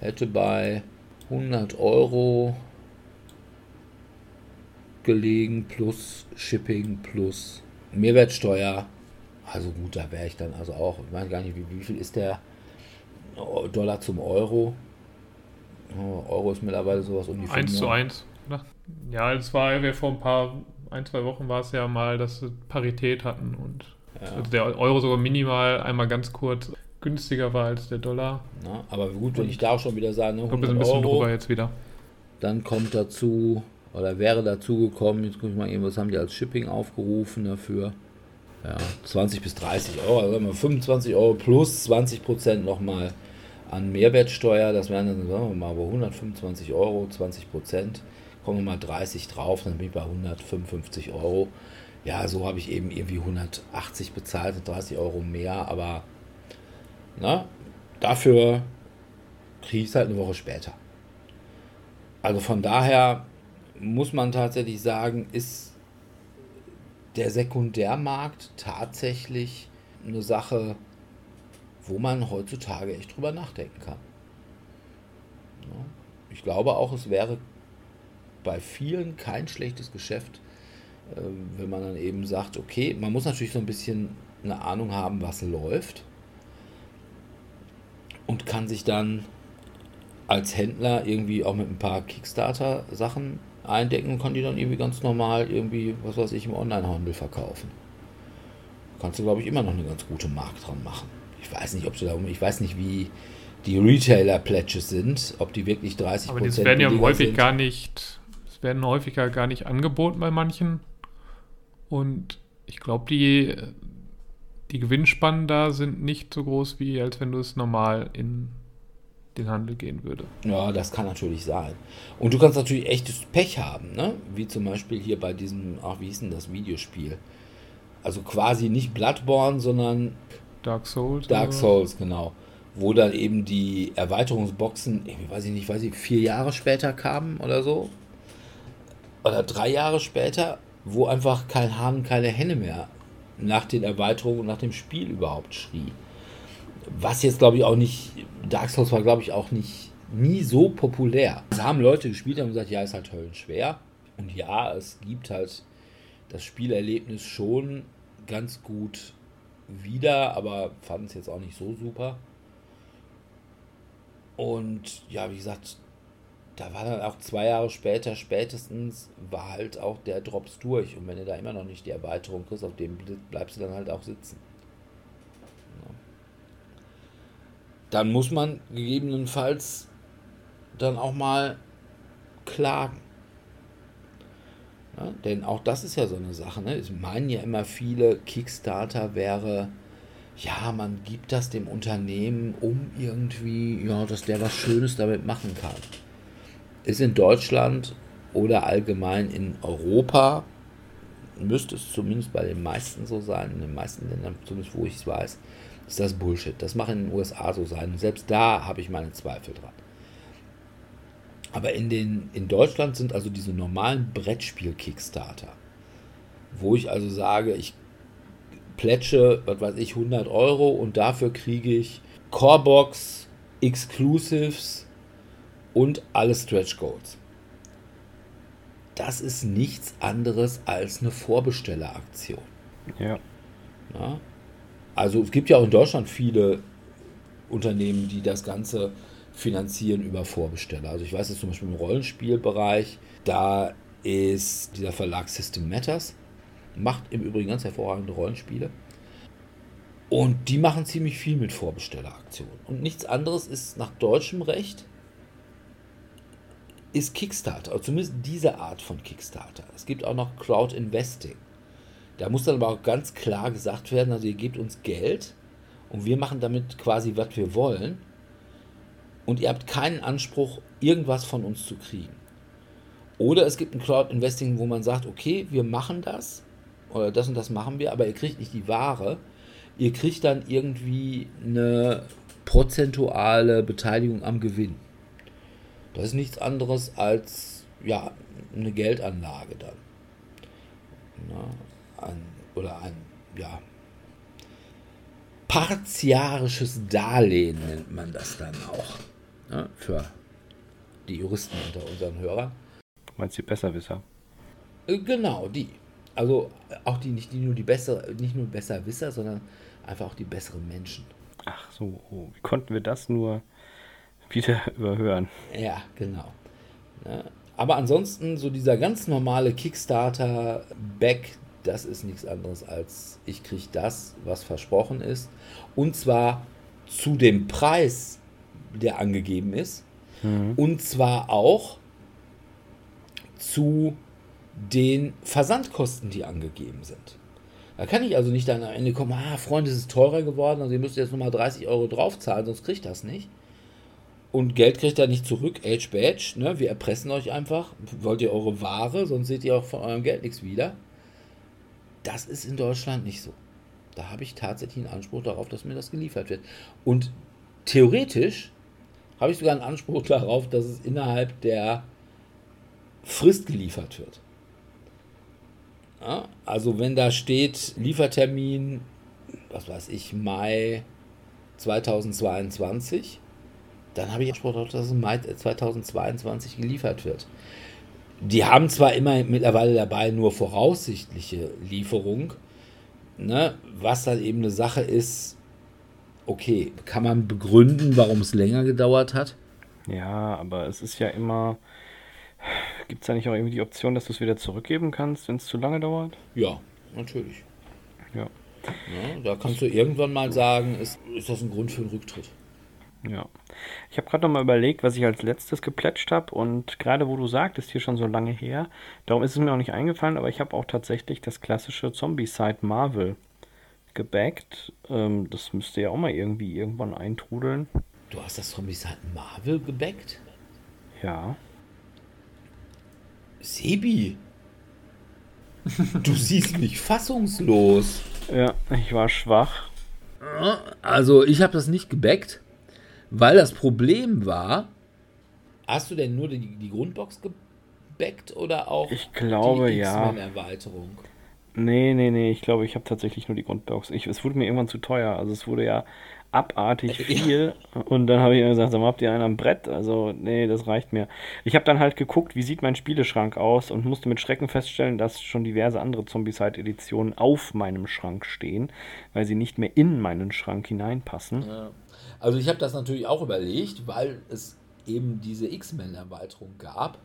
Speaker 2: hätte bei 100 Euro gelegen plus Shipping plus Mehrwertsteuer. Also gut, da wäre ich dann also auch, ich weiß gar nicht, wie, wie viel ist der Dollar zum Euro? Euro ist mittlerweile sowas
Speaker 4: um die 1 zu 1. Ja, es war ja vor ein paar, ein, zwei Wochen war es ja mal, dass sie Parität hatten und ja. also der Euro sogar minimal einmal ganz kurz günstiger war als der Dollar.
Speaker 2: Na, aber gut, wenn ich da auch schon wieder sage, ne,
Speaker 4: 100 ein bisschen Euro, drüber jetzt wieder.
Speaker 2: Dann kommt dazu, oder wäre dazu gekommen, jetzt gucke ich mal eben, was haben die als Shipping aufgerufen dafür? Ja, 20 bis 30 Euro, also sagen wir 25 Euro plus 20 Prozent nochmal an Mehrwertsteuer, das wären dann, sagen wir mal, bei 125 Euro, 20 Prozent, kommen wir mal 30 drauf, dann bin ich bei 155 Euro. Ja, so habe ich eben irgendwie 180 bezahlt, 30 Euro mehr, aber na, dafür kriege ich es halt eine Woche später. Also von daher muss man tatsächlich sagen, ist der Sekundärmarkt tatsächlich eine Sache, wo man heutzutage echt drüber nachdenken kann. Ich glaube auch, es wäre bei vielen kein schlechtes Geschäft, ähm, wenn man dann eben sagt, okay, man muss natürlich so ein bisschen eine Ahnung haben, was läuft und kann sich dann als Händler irgendwie auch mit ein paar Kickstarter-Sachen eindecken und kann die dann irgendwie ganz normal irgendwie, was weiß ich, im Onlinehandel verkaufen. Kannst du, glaube ich, immer noch eine ganz gute Markt dran machen. Ich weiß nicht, ob du da, ich weiß nicht, wie die Retailer-Pledges sind, ob die wirklich 30%
Speaker 4: Aber die werden ja häufig sind. gar nicht, es werden häufiger gar nicht angeboten bei manchen. Und ich glaube, die, die Gewinnspannen da sind nicht so groß, wie als wenn du es normal in den Handel gehen würde.
Speaker 2: Ja, das kann natürlich sein. Und du kannst natürlich echtes Pech haben, ne? Wie zum Beispiel hier bei diesem, ach, wie hieß denn das Videospiel? Also quasi nicht Bloodborne, sondern
Speaker 4: Dark Souls.
Speaker 2: Dark? Souls, genau. Wo dann eben die Erweiterungsboxen, ich weiß ich nicht, weiß ich, vier Jahre später kamen oder so. Oder drei Jahre später, wo einfach kein Hahn, keine Henne mehr nach den Erweiterungen und nach dem Spiel überhaupt schrie. Was jetzt, glaube ich, auch nicht, Dark Souls war, glaube ich, auch nicht nie so populär. Es haben Leute gespielt und gesagt, ja, ist halt höllenschwer. Und ja, es gibt halt das Spielerlebnis schon ganz gut wieder, aber fanden es jetzt auch nicht so super. Und ja, wie gesagt, da war dann auch zwei Jahre später, spätestens, war halt auch der Drops durch. Und wenn du da immer noch nicht die Erweiterung kriegst, auf dem bleibst du dann halt auch sitzen. Dann muss man gegebenenfalls dann auch mal klagen. Ja, denn auch das ist ja so eine Sache. Ne? Es meinen ja immer viele, Kickstarter wäre, ja, man gibt das dem Unternehmen, um irgendwie, ja, dass der was Schönes damit machen kann. Ist in Deutschland oder allgemein in Europa, müsste es zumindest bei den meisten so sein, in den meisten Ländern, zumindest wo ich es weiß, ist das Bullshit. Das macht in den USA so sein. selbst da habe ich meine Zweifel dran. Aber in, den, in Deutschland sind also diese normalen Brettspiel-Kickstarter, wo ich also sage, ich plätsche, was weiß ich, 100 Euro und dafür kriege ich Corebox, Exclusives und alle Stretch Goals. Das ist nichts anderes als eine Vorbestelleraktion.
Speaker 3: Ja.
Speaker 2: Ja? Also es gibt ja auch in Deutschland viele Unternehmen, die das Ganze finanzieren über Vorbesteller. Also ich weiß jetzt zum Beispiel im Rollenspielbereich, da ist dieser Verlag System Matters, macht im Übrigen ganz hervorragende Rollenspiele. Und die machen ziemlich viel mit Vorbestelleraktionen. Und nichts anderes ist nach deutschem Recht ist Kickstarter, zumindest diese Art von Kickstarter. Es gibt auch noch Crowd Investing. Da muss dann aber auch ganz klar gesagt werden, also ihr gebt uns Geld und wir machen damit quasi, was wir wollen. Und ihr habt keinen Anspruch, irgendwas von uns zu kriegen. Oder es gibt ein Crowd Investing, wo man sagt, okay, wir machen das oder das und das machen wir, aber ihr kriegt nicht die Ware. Ihr kriegt dann irgendwie eine prozentuale Beteiligung am Gewinn. Das ist nichts anderes als ja, eine Geldanlage dann. Na, ein, oder ein ja, partiarisches Darlehen nennt man das dann auch. Ja, für die Juristen unter unseren Hörern.
Speaker 3: Meinst du die Besserwisser?
Speaker 2: Äh, Genau, die. Also auch die nicht die nur die bessere, nicht nur Besserwisser, sondern einfach auch die besseren Menschen.
Speaker 3: Ach so, oh, wie konnten wir das nur wieder überhören?
Speaker 2: Ja, genau. Ja, aber ansonsten, so dieser ganz normale Kickstarter-Back, das ist nichts anderes als ich kriege das, was versprochen ist. Und zwar zu dem Preis, der angegeben ist. Und zwar auch zu den Versandkosten, die angegeben sind. Da kann ich also nicht dann am Ende kommen, ah, Freunde, es ist teurer geworden, also ihr müsst jetzt nochmal 30 Euro draufzahlen, sonst kriegt das nicht. Und Geld kriegt er nicht zurück, Age Badge, ne? wir erpressen euch einfach. Wollt ihr eure Ware, sonst seht ihr auch von eurem Geld nichts wieder. Das ist in Deutschland nicht so. Da habe ich tatsächlich einen Anspruch darauf, dass mir das geliefert wird. Und theoretisch habe ich sogar einen Anspruch darauf, dass es innerhalb der Frist geliefert wird. Ja, also wenn da steht Liefertermin, was weiß ich, Mai 2022, dann habe ich Anspruch darauf, dass es im Mai 2022 geliefert wird. Die haben zwar immer mittlerweile dabei nur voraussichtliche Lieferung, ne, was dann eben eine Sache ist, okay, kann man begründen, warum es länger gedauert hat?
Speaker 3: Ja, aber es ist ja immer. Gibt es da nicht auch irgendwie die Option, dass du es wieder zurückgeben kannst, wenn es zu lange dauert?
Speaker 2: Ja, natürlich.
Speaker 3: Ja.
Speaker 2: Ja, da kannst du irgendwann mal sagen, ist, ist das ein Grund für einen Rücktritt?
Speaker 3: Ja. Ich habe gerade noch mal überlegt, was ich als letztes geplätscht habe und gerade wo du sagtest, hier schon so lange her, darum ist es mir auch nicht eingefallen, aber ich habe auch tatsächlich das klassische Zombie-Side Marvel gebackt. Ähm, das müsste ja auch mal irgendwie irgendwann eintrudeln.
Speaker 2: Du hast das Zombie Side Marvel gebackt?
Speaker 3: Ja.
Speaker 2: Sebi! Du siehst mich fassungslos.
Speaker 3: Ja, ich war schwach.
Speaker 2: Also, ich habe das nicht gebackt, weil das Problem war. Hast du denn nur die, die Grundbox gebackt oder auch
Speaker 3: Ich glaube,
Speaker 2: die
Speaker 3: ja.
Speaker 2: X-Men-Erweiterung?
Speaker 3: Nee, nee, nee, ich glaube, ich habe tatsächlich nur die Grundbox. Ich, es wurde mir irgendwann zu teuer. Also es wurde ja abartig
Speaker 2: Ja.
Speaker 3: viel. Und dann habe ich gesagt, sag mal, habt ihr einen am Brett? Also, nee, das reicht mir. Ich habe dann halt geguckt, wie sieht mein Spieleschrank aus und musste mit Schrecken feststellen, dass schon diverse andere Zombie-Side-Editionen auf meinem Schrank stehen, weil sie nicht mehr in meinen Schrank hineinpassen.
Speaker 2: Ja. Also, ich habe das natürlich auch überlegt, weil es eben diese X-Men-Erweiterung gab.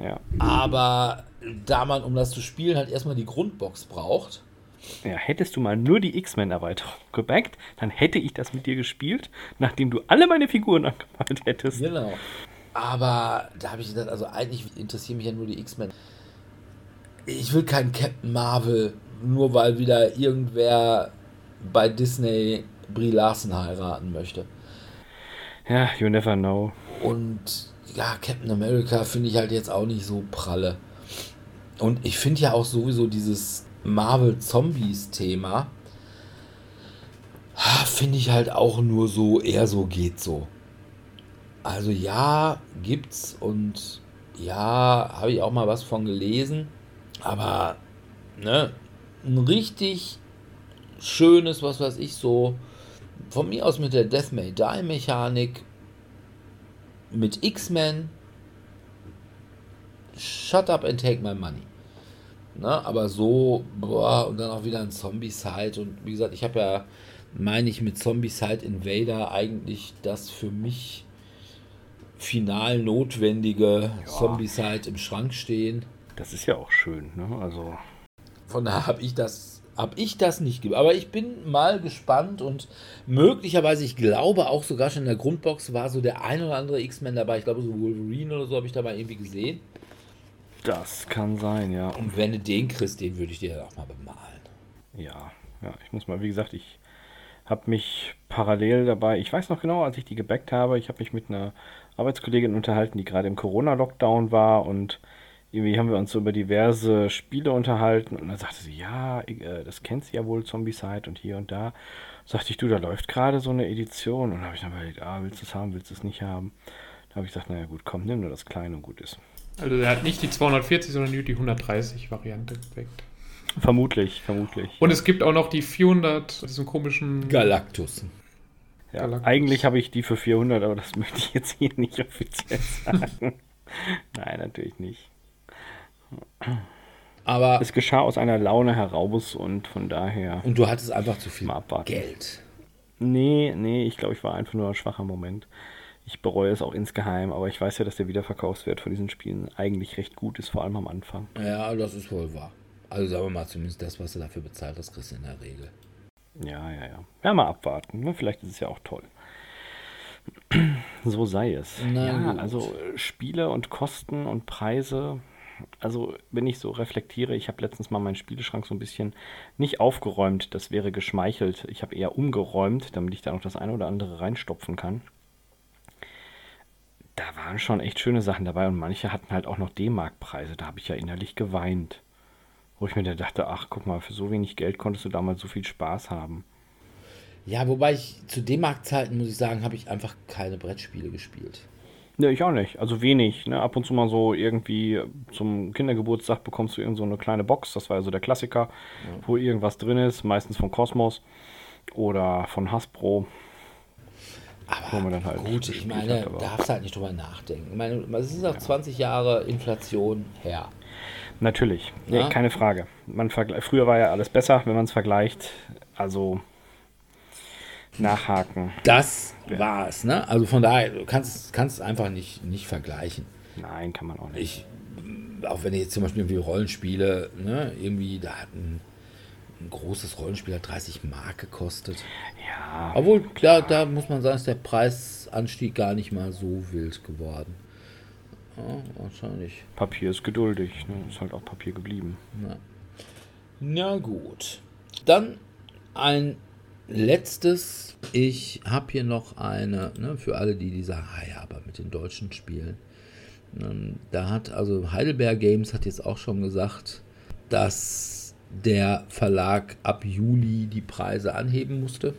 Speaker 3: Ja.
Speaker 2: Aber da man, um das zu spielen, halt erstmal die Grundbox braucht,
Speaker 3: ja, hättest du mal nur die X-Men-Erweiterung gebackt, dann hätte ich das mit dir gespielt, nachdem du alle meine Figuren angemalt hättest.
Speaker 2: Genau. Aber da habe ich gedacht, also eigentlich interessieren mich ja nur die X-Men. Ich will keinen Captain Marvel, nur weil wieder irgendwer bei Disney Brie Larson heiraten möchte.
Speaker 3: Ja, you never know.
Speaker 2: Und ja, Captain America finde ich halt jetzt auch nicht so pralle. Und ich finde ja auch sowieso dieses Marvel Zombies Thema, ah, finde ich halt auch nur so, eher so geht so. Also ja, gibt's und ja, habe ich auch mal was von gelesen. Aber, ne, ein richtig schönes, was weiß ich, so, von mir aus mit der Death May Die Mechanik, mit X-Men, shut up and take my money. Ne? Aber so, boah, und dann auch wieder ein Zombie-Side. Und wie gesagt, ich habe ja, meine ich, mit Zombie-Side Invader eigentlich das für mich final notwendige ja. Zombie-Side im Schrank stehen.
Speaker 3: Das ist ja auch schön, ne? Also.
Speaker 2: Von daher habe ich das, habe ich das nicht gegeben. Aber ich bin mal gespannt und möglicherweise, ich glaube auch sogar schon in der Grundbox war so der ein oder andere X-Men dabei. Ich glaube, so Wolverine oder so habe ich dabei irgendwie gesehen.
Speaker 3: Das kann sein, ja.
Speaker 2: Und wenn du den kriegst, den würde ich dir auch mal bemalen.
Speaker 3: Ja, ja, ich muss mal, wie gesagt, ich habe mich parallel dabei, ich weiß noch genau, als ich die gebackt habe, ich habe mich mit einer Arbeitskollegin unterhalten, die gerade im Corona-Lockdown war und irgendwie haben wir uns so über diverse Spiele unterhalten und dann sagte sie, ja, äh, das kennt sie ja wohl, Zombicide und hier und da. Sagte ich, du, da läuft gerade so eine Edition und dann habe ich dann überlegt, ah, willst du es haben, willst du es nicht haben? Da habe ich gesagt, naja gut, komm, nimm nur das Kleine und gut ist.
Speaker 4: Also er hat nicht die 240, sondern nur die 130 Variante geweckt.
Speaker 3: Vermutlich, vermutlich.
Speaker 4: Und es gibt auch noch die 400, diesen komischen...
Speaker 2: Galactus.
Speaker 3: Ja, Galactus. eigentlich habe ich die für 400, aber das möchte ich jetzt hier nicht offiziell sagen. Nein, natürlich nicht. Aber es geschah aus einer Laune heraus und von daher.
Speaker 2: Und du hattest einfach zu viel Geld.
Speaker 3: Nee, nee, ich glaube, ich war einfach nur ein schwacher Moment. Ich bereue es auch insgeheim, aber ich weiß ja, dass der Wiederverkaufswert von diesen Spielen eigentlich recht gut ist, vor allem am Anfang.
Speaker 2: Ja, das ist wohl wahr. Also sagen wir mal, zumindest das, was du dafür bezahlt hast, kriegst du in der Regel.
Speaker 3: Ja, ja, ja. Ja, mal abwarten. Ne? Vielleicht ist es ja auch toll. So sei es. Na, ja, gut. also Spiele und Kosten und Preise. Also, wenn ich so reflektiere, ich habe letztens mal meinen Spieleschrank so ein bisschen nicht aufgeräumt, das wäre geschmeichelt. Ich habe eher umgeräumt, damit ich da noch das eine oder andere reinstopfen kann da waren schon echt schöne Sachen dabei und manche hatten halt auch noch D-Mark-Preise. Da habe ich ja innerlich geweint. Wo ich mir da dachte, ach, guck mal, für so wenig Geld konntest du damals so viel Spaß haben.
Speaker 2: Ja, wobei ich zu D-Mark-Zeiten, muss ich sagen, habe ich einfach keine Brettspiele gespielt.
Speaker 3: Ne, ich auch nicht. Also wenig. Ne? Ab und zu mal so irgendwie zum Kindergeburtstag bekommst du irgend so eine kleine Box. Das war ja so der Klassiker, ja. wo irgendwas drin ist. Meistens von Cosmos oder von Hasbro.
Speaker 2: Aber halt gut, ich meine, hat, darfst halt nicht drüber nachdenken. Ich meine, es ist auch ja. 20 Jahre Inflation her.
Speaker 3: Natürlich, ja? keine Frage. Man früher war ja alles besser, wenn man es vergleicht. Also nachhaken.
Speaker 2: Das ja. war es, ne? Also von daher, du kannst es einfach nicht, nicht vergleichen.
Speaker 3: Nein, kann man auch nicht.
Speaker 2: Ich, auch wenn ich jetzt zum Beispiel irgendwie Rollenspiele, ne, irgendwie, da hatten ein großes Rollenspiel hat 30 Mark gekostet.
Speaker 3: Ja.
Speaker 2: Obwohl, klar, da muss man sagen, ist der Preisanstieg gar nicht mal so wild geworden. Ja, wahrscheinlich.
Speaker 3: Papier ist geduldig, ne? ist halt auch Papier geblieben.
Speaker 2: Na, Na gut. Dann ein letztes. Ich habe hier noch eine, ne, für alle, die, die sagen, ah ja, aber mit den deutschen Spielen. Ähm, da hat, also Heidelberg Games hat jetzt auch schon gesagt, dass der Verlag ab Juli die Preise anheben musste.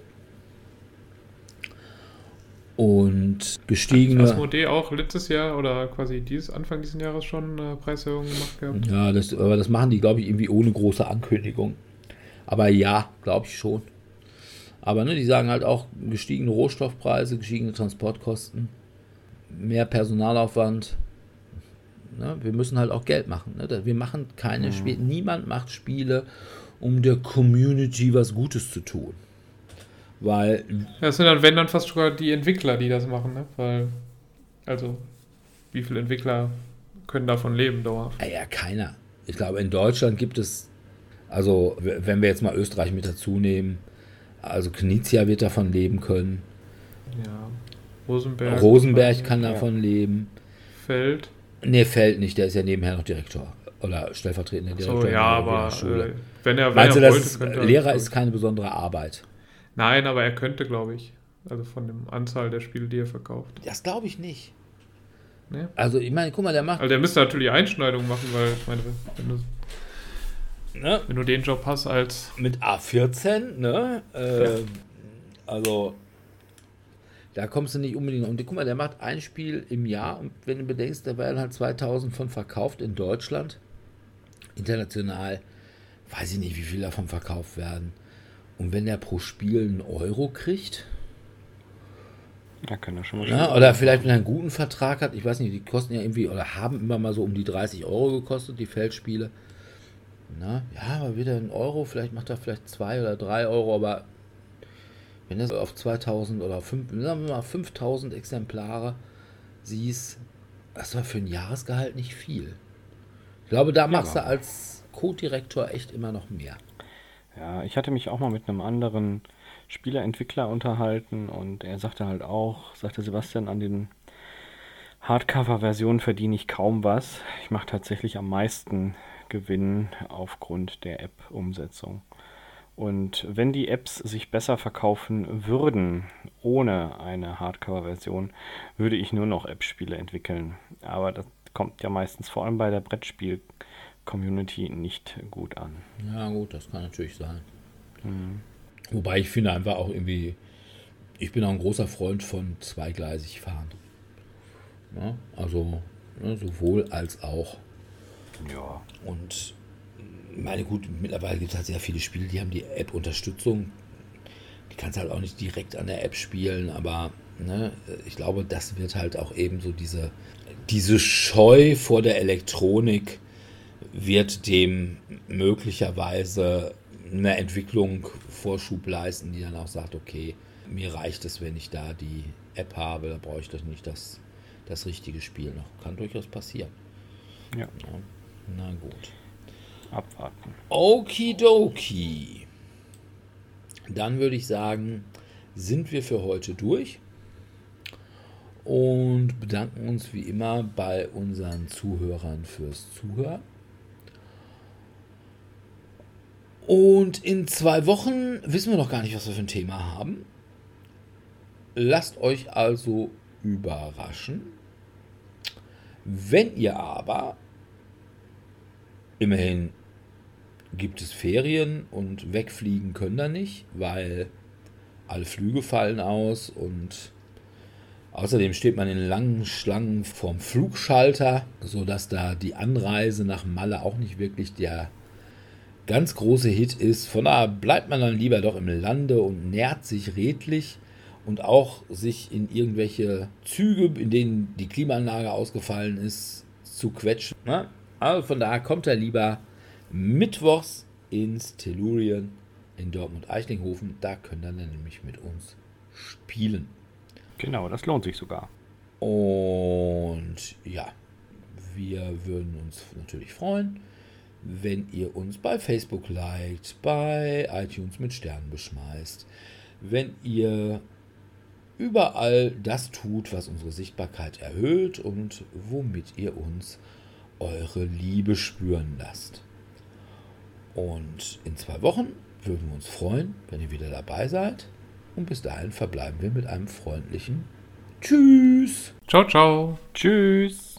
Speaker 2: Und gestiegene.
Speaker 4: Hat Asmodee auch letztes Jahr oder quasi dieses Anfang dieses Jahres schon äh, Preiserhöhungen gemacht
Speaker 2: gehabt? Ja, das, aber das machen die, glaube ich, irgendwie ohne große Ankündigung. Aber ja, glaube ich schon. Aber ne, die sagen halt auch gestiegene Rohstoffpreise, gestiegene Transportkosten, mehr Personalaufwand, Ne? Wir müssen halt auch Geld machen. Ne? Wir machen keine mhm. Spiele. Niemand macht Spiele, um der Community was Gutes zu tun. Weil.
Speaker 4: Das sind dann, wenn dann fast sogar die Entwickler, die das machen, ne? Weil, also, wie viele Entwickler können davon leben dauerhaft?
Speaker 2: Ja, ja, keiner. Ich glaube, in Deutschland gibt es, also, wenn wir jetzt mal Österreich mit dazu nehmen, also Knizia wird davon leben können.
Speaker 4: Ja. Rosenberg.
Speaker 2: Rosenberg kann davon ja. leben.
Speaker 4: Feld.
Speaker 2: Nee, fällt nicht, der ist ja nebenher noch Direktor. Oder stellvertretender Direktor.
Speaker 4: So, ja, aber äh, wenn er, wenn
Speaker 2: Meinst er du, wollte, könnte Lehrer ist keine besondere Arbeit?
Speaker 4: Nein, aber er könnte, glaube ich. Also von der Anzahl der Spiele, die er verkauft.
Speaker 2: Das glaube ich nicht. Nee? Also, ich meine, guck mal, der macht.
Speaker 4: Also, der müsste natürlich Einschneidungen machen, weil, ich meine, wenn du, ne? wenn du den Job hast als.
Speaker 2: Mit A14, ne? Äh, ja. Also, da kommst du nicht unbedingt. Und guck mal, der macht ein Spiel im Jahr und wenn du bedenkst, da werden halt 2000 von verkauft in Deutschland. International weiß ich nicht, wie viel davon verkauft werden. Und wenn der pro Spiel einen Euro kriegt.
Speaker 3: Ja, kann er schon mal
Speaker 2: Ja, oder vielleicht, wenn er einen guten Vertrag hat, ich weiß nicht, die kosten ja irgendwie oder haben immer mal so um die 30 Euro gekostet, die Feldspiele. Na, ja, aber wieder ein Euro, vielleicht macht er vielleicht 2 oder 3 Euro, aber wenn du auf 2000 oder 5, sagen wir mal 5000 Exemplare siehst, das war für ein Jahresgehalt nicht viel. Ich glaube, da machst du als Co-Direktor echt immer noch mehr.
Speaker 3: Ja, ich hatte mich auch mal mit einem anderen Spieleentwickler unterhalten und er sagte halt auch, sagte Sebastian, an den Hardcover-Versionen verdiene ich kaum was. Ich mache tatsächlich am meisten Gewinn aufgrund der App-Umsetzung. Und wenn die Apps sich besser verkaufen würden ohne eine Hardcover-Version, würde ich nur noch App-Spiele entwickeln. Aber das kommt ja meistens vor allem bei der Brettspiel-Community nicht gut an.
Speaker 2: Ja, gut, das kann natürlich sein. Wobei ich finde einfach auch irgendwie, ich bin auch ein großer Freund von zweigleisig fahren. Ja, also ne, sowohl als auch.
Speaker 3: Ja.
Speaker 2: Und meine gut, mittlerweile gibt es halt sehr viele Spiele, die haben die App-Unterstützung. Die kannst du halt auch nicht direkt an der App spielen, aber ne, ich glaube, das wird halt auch eben so diese, diese Scheu vor der Elektronik wird dem möglicherweise eine Entwicklung Vorschub leisten, die dann auch sagt, okay, mir reicht es, wenn ich da die App habe, da brauche ich doch nicht das, das richtige Spiel noch. Kann durchaus passieren.
Speaker 3: Ja,
Speaker 2: Ja. Na gut.
Speaker 3: abwarten.
Speaker 2: Okidoki. Dann würde ich sagen, sind wir für heute durch und bedanken uns wie immer bei unseren Zuhörern fürs Zuhören. Und in zwei Wochen wissen wir noch gar nicht, was wir für ein Thema haben. Lasst euch also überraschen. Wenn ihr aber immerhin gibt es Ferien und wegfliegen können da nicht, weil alle Flüge fallen aus und außerdem steht man in langen Schlangen vorm Flugschalter, sodass da die Anreise nach Malle auch nicht wirklich der ganz große Hit ist. Von daher bleibt man dann lieber doch im Lande und nährt sich redlich und auch sich in irgendwelche Züge, in denen die Klimaanlage ausgefallen ist, zu quetschen. Ne? Also von daher kommt er lieber mittwochs ins Tellurien in Dortmund-Eichlinghofen. Da könnt ihr dann nämlich mit uns spielen.
Speaker 3: Genau, das lohnt sich sogar.
Speaker 2: Und ja, wir würden uns natürlich freuen, wenn ihr uns bei Facebook liked, bei iTunes mit Sternen beschmeißt, wenn ihr überall das tut, was unsere Sichtbarkeit erhöht und womit ihr uns eure Liebe spüren lasst. Und in zwei Wochen würden wir uns freuen, wenn ihr wieder dabei seid. Und bis dahin verbleiben wir mit einem freundlichen Tschüss.
Speaker 4: Ciao, ciao.
Speaker 3: Tschüss.